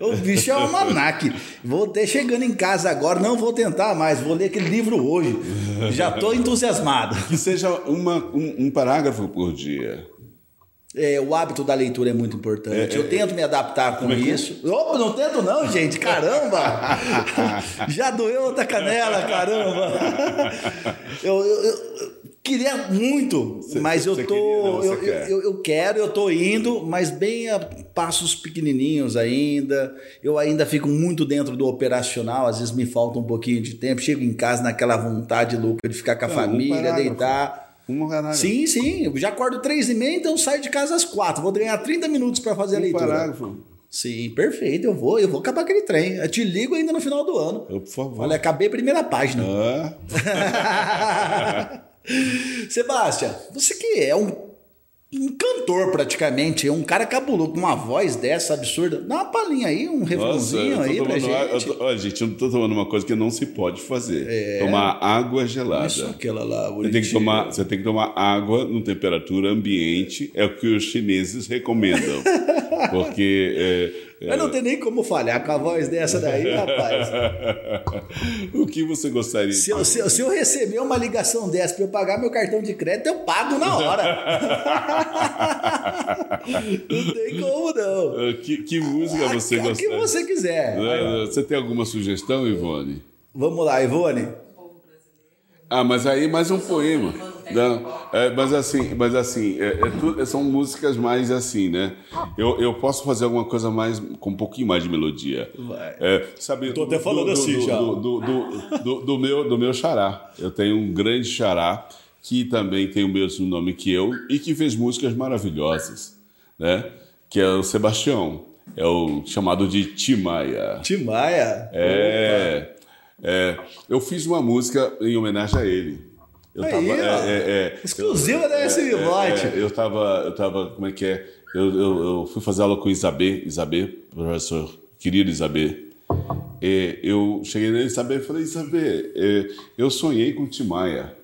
O bicho é um almanac. Vou ter chegando em casa agora, não vou tentar mais, vou ler aquele livro hoje. Já estou entusiasmado. Que seja uma, um, um parágrafo por dia. É, o hábito da leitura é muito importante. É, eu é, tento me adaptar com é, é isso. Opa, não tento não, gente. Caramba! Já doeu outra canela, caramba! Eu, eu, eu queria muito, cê, mas eu tô. Queria, não, eu, eu, eu, quero, eu tô indo, mas bem a passos pequenininhos ainda. Eu ainda fico muito dentro do operacional, às vezes me falta um pouquinho de tempo. Chego em casa naquela vontade louca de ficar com a não, família, um deitar. Uma parágrafo. Sim, sim. Eu já acordo três e meia, então saio de casa às quatro. Vou ganhar 30 minutos para fazer um a leitura. parágrafo. Sim, perfeito. Eu vou, eu vou acabar aquele trem. Eu te ligo ainda no final do ano. Eu, por favor. Olha, acabei a primeira página. Ah. Sebastião, você que é um um cantor praticamente, um cara cabuloso com uma voz dessa absurda. Dá uma palhinha aí, um refrãozinho aí pra gente. Tô, olha, gente, eu tô tomando uma coisa que não se pode fazer. É... Tomar água gelada. Isso, aquela lá, você tem, que tomar, você tem que tomar água em temperatura ambiente, é o que os chineses recomendam. Porque é, Mas não tem nem como falhar com a voz dessa daí, rapaz. o que você gostaria se eu, se, se eu receber uma ligação dessa para eu pagar meu cartão de crédito, eu pago na hora. não tem como, não. Ah, que, que música você gostaria? O que você quiser. Você tem alguma sugestão, Ivone? Vamos lá, Ivone. Ah, mas aí mais um poema. Não, é, mas assim, mas assim é, é tu, são músicas mais assim, né? Eu, eu posso fazer alguma coisa mais com um pouquinho mais de melodia. É, sabe? Tô até falando do, assim do, já. Do, do, do, meu, do meu xará. Eu tenho um grande xará que também tem o mesmo nome que eu e que fez músicas maravilhosas, né? Que é o Sebastião. É o chamado de Timaya. Timaya? É. É, eu fiz uma música em homenagem a ele. Eu Aí, tava, é, é, é, Exclusiva da SM Vote. eu tava, eu tava, como é que é? Eu, eu, eu fui fazer aula com Isabê, Isabê, professor querido Isabê. Eu cheguei na Isabê e falei, Isabê, é, eu sonhei com o Timaya.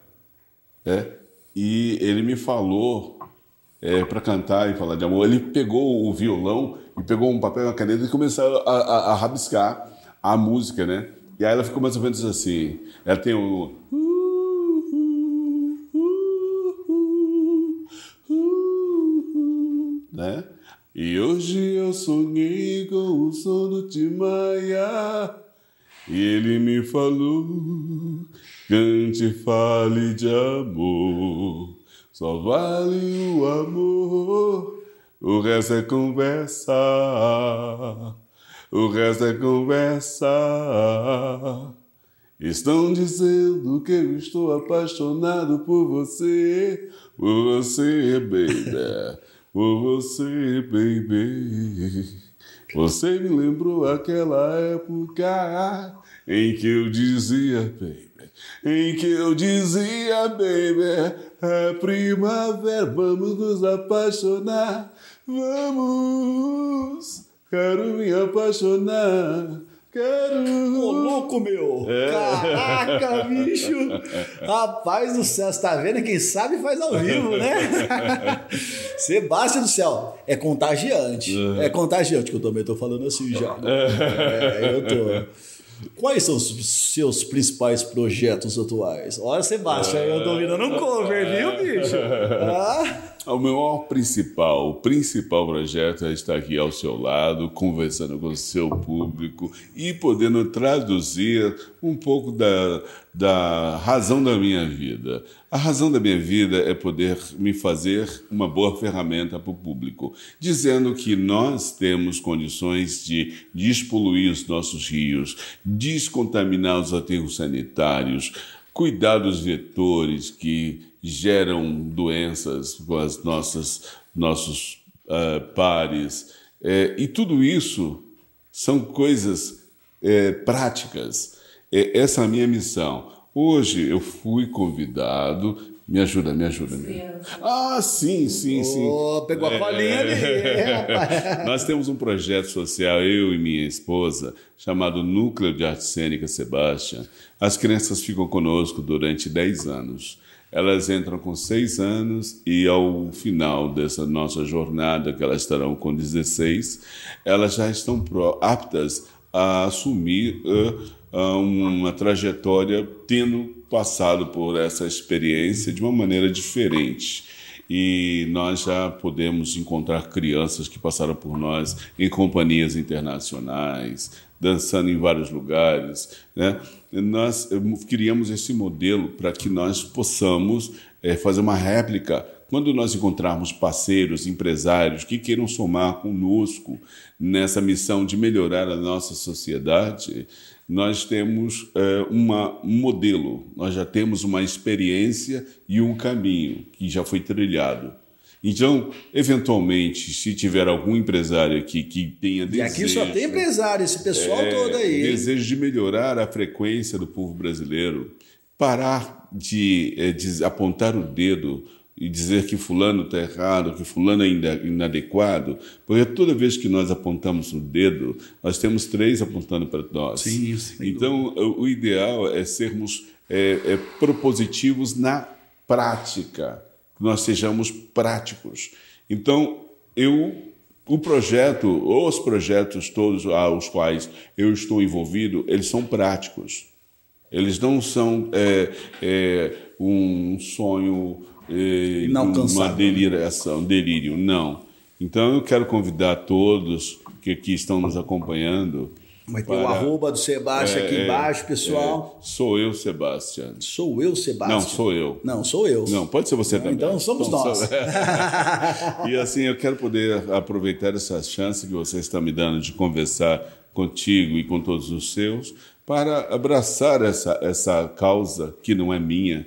É, e ele me falou é, para cantar e falar de amor. Ele pegou o violão e pegou um papel e uma caneta e começou a, a, a rabiscar a música, né? E aí ela ficou mais ou menos assim. Ela tem um. Né? E hoje eu sonhei com o sono de Maia. E ele me falou: cante, fale de amor. Só vale o amor, o resto é conversa. O resto é conversa. Estão dizendo que eu estou apaixonado por você, por você, baby, por você, baby. Você me lembrou aquela época em que eu dizia, baby, em que eu dizia, baby, é primavera, vamos nos apaixonar, vamos. Quero me apaixonar. Quero. Ô, louco, meu! É. Caraca, bicho! Rapaz do céu, você tá vendo? Quem sabe faz ao vivo, né? Sebastião do céu, é contagiante. É contagiante, que eu também tô falando assim já. É, eu tô. Quais são os seus principais projetos atuais? Olha, Sebastião, eu tô virando um cover, viu, bicho? Ah. O meu principal, o principal projeto é estar aqui ao seu lado, conversando com o seu público e podendo traduzir um pouco da, da razão da minha vida. A razão da minha vida é poder me fazer uma boa ferramenta para o público, dizendo que nós temos condições de despoluir os nossos rios, descontaminar os aterros sanitários, cuidar dos vetores que geram doenças com as nossas nossos uh, pares é, e tudo isso são coisas é, práticas. É, essa é a minha missão. Hoje eu fui convidado. Me ajuda, me ajuda. Me Ah, sim, sim, sim. Oh, pegou a colinha ali. É, Nós temos um projeto social, eu e minha esposa, chamado Núcleo de Arte Cênica Sebastião. As crianças ficam conosco durante 10 anos. Elas entram com seis anos e ao final dessa nossa jornada, que elas estarão com 16, elas já estão aptas a assumir uh, uma trajetória tendo passado por essa experiência de uma maneira diferente. E nós já podemos encontrar crianças que passaram por nós em companhias internacionais, dançando em vários lugares. Né? Nós criamos esse modelo para que nós possamos é, fazer uma réplica quando nós encontrarmos parceiros, empresários que queiram somar conosco nessa missão de melhorar a nossa sociedade, nós temos é, uma, um modelo, nós já temos uma experiência e um caminho que já foi trilhado. Então, eventualmente, se tiver algum empresário aqui que tenha desejo... E aqui só tem empresário, esse pessoal é, todo aí. Desejo de melhorar a frequência do povo brasileiro, parar de, é, de apontar o dedo e dizer que fulano está errado, que fulano é inadequado, porque toda vez que nós apontamos o dedo, nós temos três apontando para nós. Sim, sim. Então, o ideal é sermos é, é, propositivos na prática, que nós sejamos práticos. Então, eu o projeto, os projetos todos aos quais eu estou envolvido, eles são práticos. Eles não são é, é, um sonho, é, uma deliração, delírio, não. Então eu quero convidar todos que aqui estão nos acompanhando Vai ter o arroba do Sebastião é, aqui é, embaixo, pessoal. É, sou eu, Sebastião. Sou eu, Sebastião? Não, sou eu. Não, sou eu. Não, pode ser você também. Então somos então, nós. e assim, eu quero poder aproveitar essa chance que você está me dando de conversar contigo e com todos os seus, para abraçar essa, essa causa que não é minha,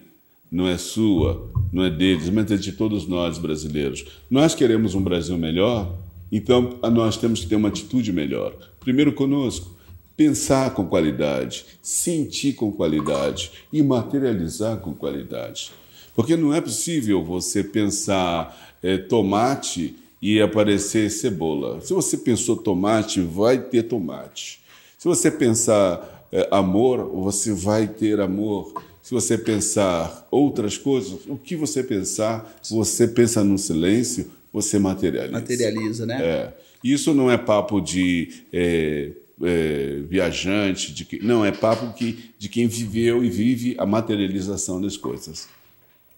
não é sua, não é deles, mas é de todos nós brasileiros. Nós queremos um Brasil melhor, então nós temos que ter uma atitude melhor. Primeiro conosco, pensar com qualidade, sentir com qualidade e materializar com qualidade. Porque não é possível você pensar é, tomate e aparecer cebola. Se você pensou tomate, vai ter tomate. Se você pensar é, amor, você vai ter amor. Se você pensar outras coisas, o que você pensar, você pensa no silêncio, você materializa. Materializa, né? É. Isso não é papo de é, é, viajante, de que, não, é papo que, de quem viveu e vive a materialização das coisas.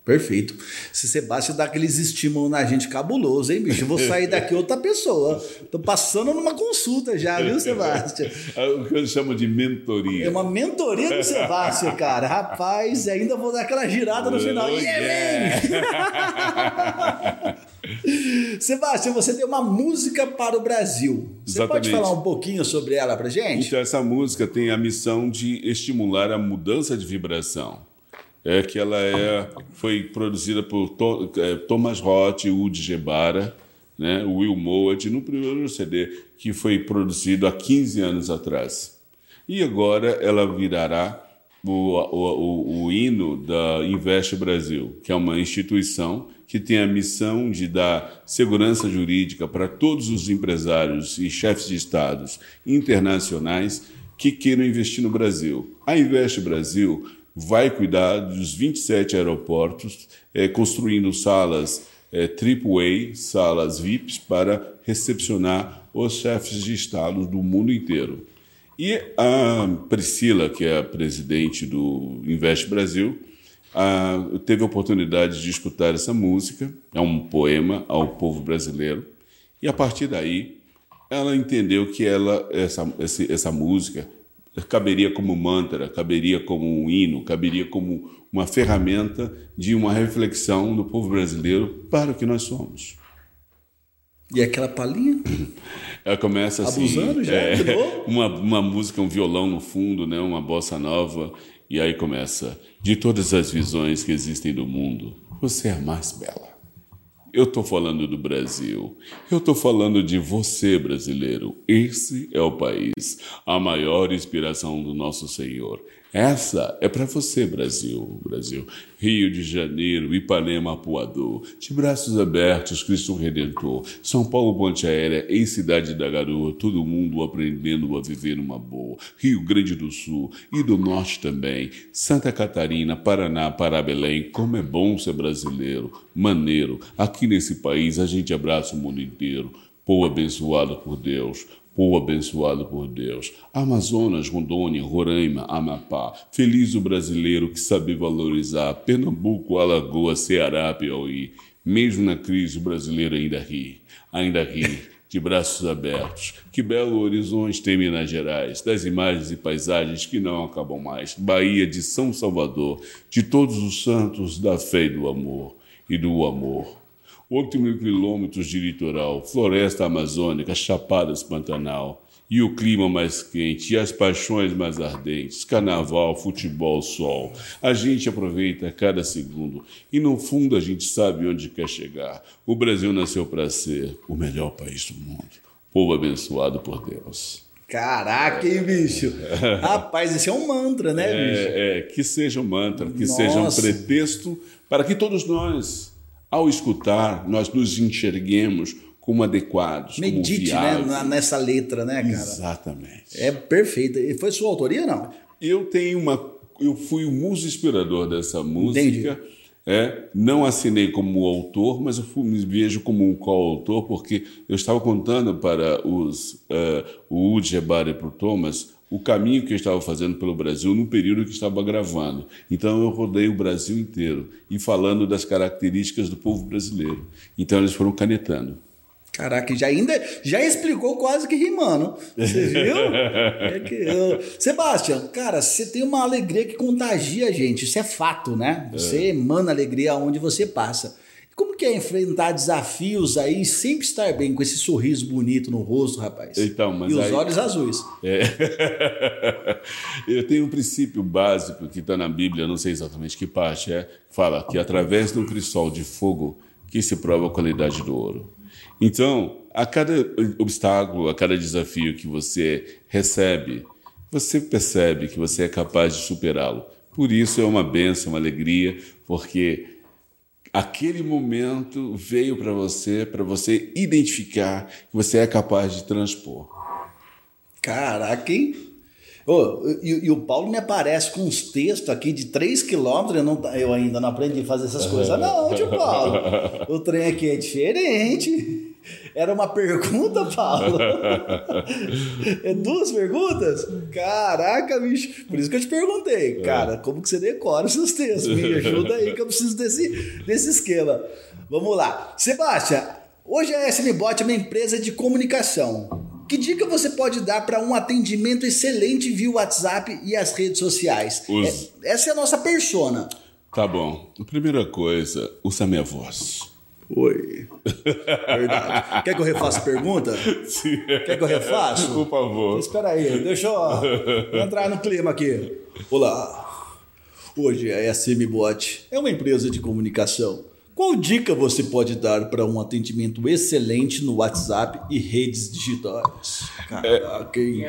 Perfeito. Se Sebastião dá aqueles estímulos na gente cabuloso, hein, bicho? Eu vou sair daqui outra pessoa. Tô passando numa consulta já, viu, Sebastião? É o que eu chamo de mentoria. É uma mentoria do Sebastião, cara. Rapaz, ainda vou dar aquela girada no final. Oh, yeah, yeah. Sebastião, você tem uma música para o Brasil. Você Exatamente. pode falar um pouquinho sobre ela pra gente? Então, essa música tem a missão de estimular a mudança de vibração é que ela é, foi produzida por to, é, Thomas Roth, Udi Gebara, né, Will Mowat, no primeiro CD que foi produzido há 15 anos atrás. E agora ela virará o, o, o, o hino da Invest Brasil, que é uma instituição que tem a missão de dar segurança jurídica para todos os empresários e chefes de estados internacionais que queiram investir no Brasil. A Invest Brasil vai cuidar dos 27 aeroportos, é, construindo salas é, AAA, salas VIPs, para recepcionar os chefes de Estado do mundo inteiro. E a Priscila, que é a presidente do Invest Brasil, a, teve a oportunidade de escutar essa música, é um poema ao povo brasileiro, e a partir daí ela entendeu que ela, essa, essa música caberia como mantra, caberia como um hino, caberia como uma ferramenta de uma reflexão do povo brasileiro para o que nós somos. E aquela palhinha? Ela começa assim. Abusando já? É, uma, uma música, um violão no fundo, né, uma bossa nova. E aí começa: De todas as visões que existem do mundo, você é a mais bela. Eu estou falando do Brasil. Eu estou falando de você, brasileiro. Esse é o país, a maior inspiração do nosso Senhor. Essa é para você, Brasil, Brasil. Rio de Janeiro, Ipanema, Apuador, de braços abertos, Cristo Redentor. São Paulo, Ponte Aérea, em Cidade da Garoa, todo mundo aprendendo a viver numa boa. Rio Grande do Sul e do Norte também. Santa Catarina, Paraná, Parabelém. Como é bom ser brasileiro, maneiro. Aqui nesse país a gente abraça o mundo inteiro. Povo abençoado por Deus povo abençoado por Deus. Amazonas, Rondônia, Roraima, Amapá. Feliz o brasileiro que sabe valorizar. Pernambuco, Alagoas, Ceará, Piauí. Mesmo na crise, o brasileiro ainda ri. Ainda ri. De braços abertos. Que belo horizonte tem Minas Gerais, das imagens e paisagens que não acabam mais. Bahia de São Salvador, de todos os santos da fé e do amor. E do amor 8 mil quilômetros de litoral, floresta amazônica, chapadas Pantanal, e o clima mais quente, e as paixões mais ardentes, carnaval, futebol, sol. A gente aproveita cada segundo e no fundo a gente sabe onde quer chegar. O Brasil nasceu para ser o melhor país do mundo. Povo abençoado por Deus. Caraca, hein, bicho? Rapaz, esse é um mantra, né, é, bicho? É, que seja um mantra, que Nossa. seja um pretexto para que todos nós ao escutar, nós nos enxerguemos como adequados. Medite como né, nessa letra, né, cara? Exatamente. É perfeita. E foi sua autoria, não? Eu tenho uma. Eu fui o muso inspirador dessa música. Entendi. É, não assinei como autor, mas eu me vejo como um coautor, porque eu estava contando para os, uh, o Ebara e para o Thomas o caminho que eu estava fazendo pelo Brasil no período que estava gravando. Então eu rodei o Brasil inteiro e falando das características do povo brasileiro. Então eles foram canetando. Caraca, já ainda já explicou quase que rimando. Você viu? é que eu... Sebastião, cara, você tem uma alegria que contagia a gente. Isso é fato, né? Você é. emana alegria onde você passa. Como que é enfrentar desafios aí e sempre estar bem com esse sorriso bonito no rosto, rapaz? Então, mas e os aí... olhos azuis. É. Eu tenho um princípio básico que está na Bíblia, não sei exatamente que parte é, fala que através de um cristal de fogo que se prova a qualidade do ouro. Então, a cada obstáculo, a cada desafio que você recebe, você percebe que você é capaz de superá-lo. Por isso é uma benção, uma alegria, porque aquele momento veio para você, para você identificar que você é capaz de transpor. Caraca, hein? Oh, e, e, o Paulo me aparece com uns textos aqui de 3 quilômetros, eu, não, eu ainda não aprendi a fazer essas coisas. Não, tio Paulo. O trem aqui é diferente. Era uma pergunta, Paulo? é duas perguntas? Caraca, bicho. Por isso que eu te perguntei. É. Cara, como que você decora os seus textos? Me ajuda aí que eu preciso desse, desse esquema. Vamos lá. Sebastião, hoje a SMBot é uma empresa de comunicação. Que dica você pode dar para um atendimento excelente via WhatsApp e as redes sociais? Os... É, essa é a nossa persona. Tá bom. A primeira coisa, usa minha voz. Oi. Verdade. Quer que eu refaça a pergunta? Sim. Quer que eu refaça? Por favor. Então, espera aí, deixa eu entrar no clima aqui. Olá. Hoje a SM Bot é uma empresa de comunicação. Qual dica você pode dar para um atendimento excelente no WhatsApp e redes digitais? Caraca, hein?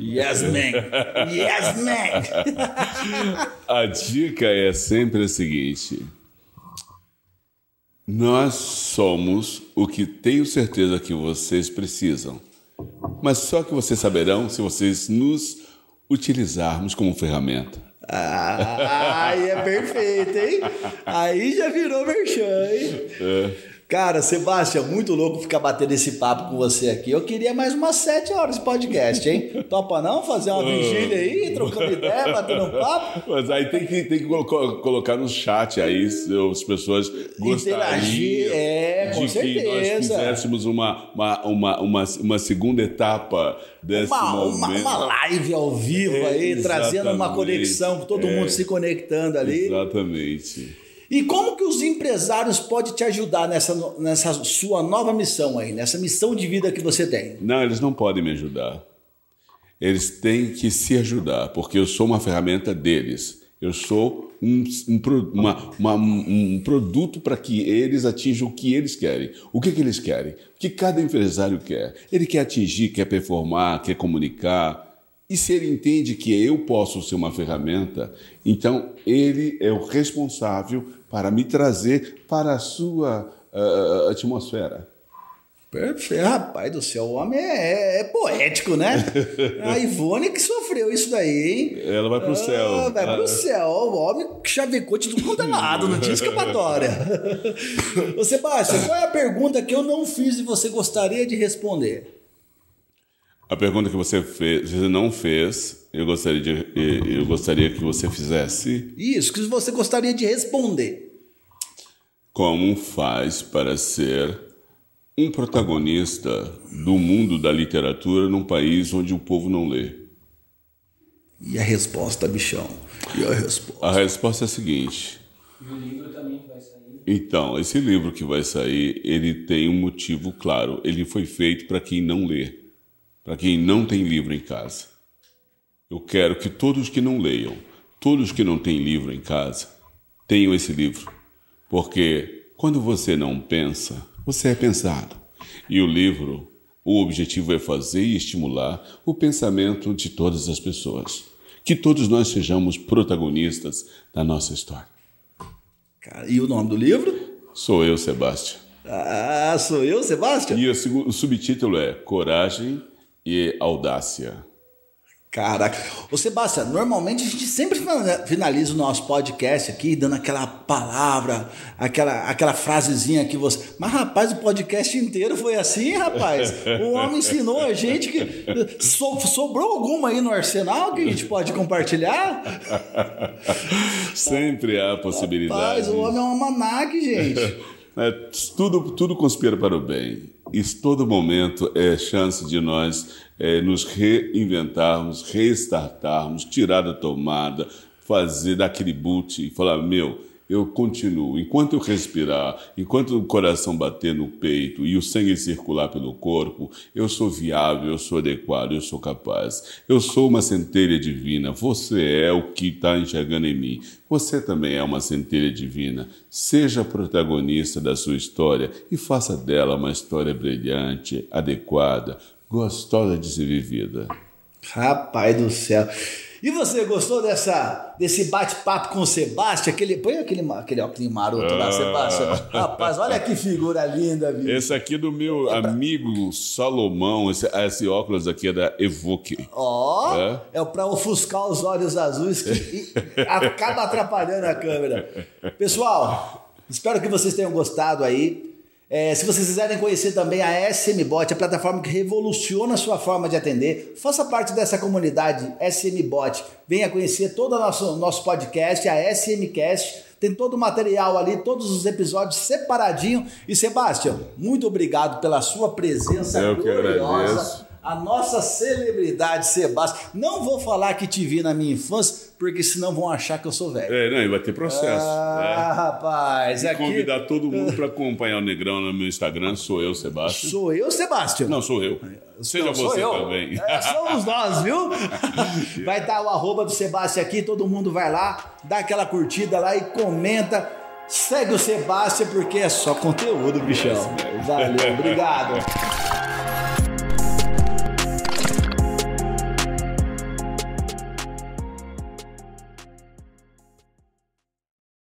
Yes, man. Yes, man. A dica é sempre a seguinte nós somos o que tenho certeza que vocês precisam, mas só que vocês saberão se vocês nos utilizarmos como ferramenta. Ah, aí é perfeito, hein? Aí já virou merchan, hein? É. Cara, Sebastião, muito louco ficar batendo esse papo com você aqui. Eu queria mais umas sete horas de podcast, hein? Topa não? Fazer uma vigília aí, trocando ideia, batendo um papo? Mas aí tem que, tem que colocar no chat aí se as pessoas gostariam Interagir, é, com de certeza. que nós fizéssemos uma, uma, uma, uma, uma segunda etapa desse uma, momento. Uma, uma live ao vivo é, aí, trazendo uma conexão, com todo é, mundo se conectando ali. Exatamente. E como que os empresários podem te ajudar nessa, nessa sua nova missão aí, nessa missão de vida que você tem? Não, eles não podem me ajudar. Eles têm que se ajudar, porque eu sou uma ferramenta deles. Eu sou um, um, uma, uma, um produto para que eles atinjam o que eles querem. O que, que eles querem? O que cada empresário quer? Ele quer atingir, quer performar, quer comunicar. E se ele entende que eu posso ser uma ferramenta, então ele é o responsável para me trazer para a sua uh, atmosfera. Perfeito, rapaz do céu, o homem é, é, é poético, né? A Ivone que sofreu isso daí, hein? Ela vai pro ah, céu. Vai pro céu, o homem chavecou de tudo quanto é lado, não tinha escapatória. Ô Sebastião, qual é a pergunta que eu não fiz e você gostaria de responder? A pergunta que você fez, você não fez, eu gostaria, de, eu gostaria que você fizesse. Isso, que você gostaria de responder. Como faz para ser um protagonista do mundo da literatura num país onde o povo não lê? E a resposta, bichão? E a resposta? A resposta é a seguinte. E o livro também vai sair? Então, esse livro que vai sair, ele tem um motivo claro. Ele foi feito para quem não lê, para quem não tem livro em casa. Eu quero que todos que não leiam, todos que não têm livro em casa, tenham esse livro. Porque quando você não pensa, você é pensado. E o livro, o objetivo é fazer e estimular o pensamento de todas as pessoas. Que todos nós sejamos protagonistas da nossa história. Cara, e o nome do livro? Sou eu, Sebastião. Ah, sou eu, Sebastião? E o, o subtítulo é Coragem e Audácia. Caraca. Ô, Sebastião, normalmente a gente sempre finaliza o nosso podcast aqui dando aquela palavra, aquela, aquela frasezinha que você. Mas, rapaz, o podcast inteiro foi assim, rapaz. O homem ensinou a gente que. So, sobrou alguma aí no arsenal que a gente pode compartilhar? Sempre há possibilidade. Rapaz, o homem é um almanac, gente. É, tudo, tudo conspira para o bem. E todo momento é chance de nós é, nos reinventarmos, restartarmos, tirar da tomada, fazer daquele boot e falar: meu, eu continuo. Enquanto eu respirar, enquanto o coração bater no peito e o sangue circular pelo corpo, eu sou viável, eu sou adequado, eu sou capaz. Eu sou uma centelha divina. Você é o que está enxergando em mim. Você também é uma centelha divina. Seja protagonista da sua história e faça dela uma história brilhante, adequada, gostosa de ser vivida. Rapaz do céu. E você gostou dessa, desse bate-papo com o Sebastião? Aquele, põe aquele, aquele óculos maroto lá, ah. Sebastião. Rapaz, olha que figura linda, viu? Esse aqui é do meu é pra... amigo Salomão. Esse, esse, óculos aqui é da Evoque. Ó, oh, é, é para ofuscar os olhos azuis que acaba atrapalhando a câmera. Pessoal, espero que vocês tenham gostado aí. É, se vocês quiserem conhecer também a SMBot, a plataforma que revoluciona a sua forma de atender, faça parte dessa comunidade SMBot. Venha conhecer todo o nosso, nosso podcast, a SMCast. Tem todo o material ali, todos os episódios separadinho. E Sebastião, muito obrigado pela sua presença Eu gloriosa. A nossa celebridade Sebastião. Não vou falar que te vi na minha infância, porque senão vão achar que eu sou velho. É, não, vai ter processo. Ah, é. rapaz. E aqui... convidar todo mundo para acompanhar o Negrão no meu Instagram, sou eu, Sebastião. Sou eu, Sebastião? Não, sou eu. Seja não, você eu. também. É, somos nós, viu? vai estar o arroba do Sebastião aqui, todo mundo vai lá, dá aquela curtida lá e comenta. Segue o Sebastião porque é só conteúdo, bichão. Valeu, obrigado.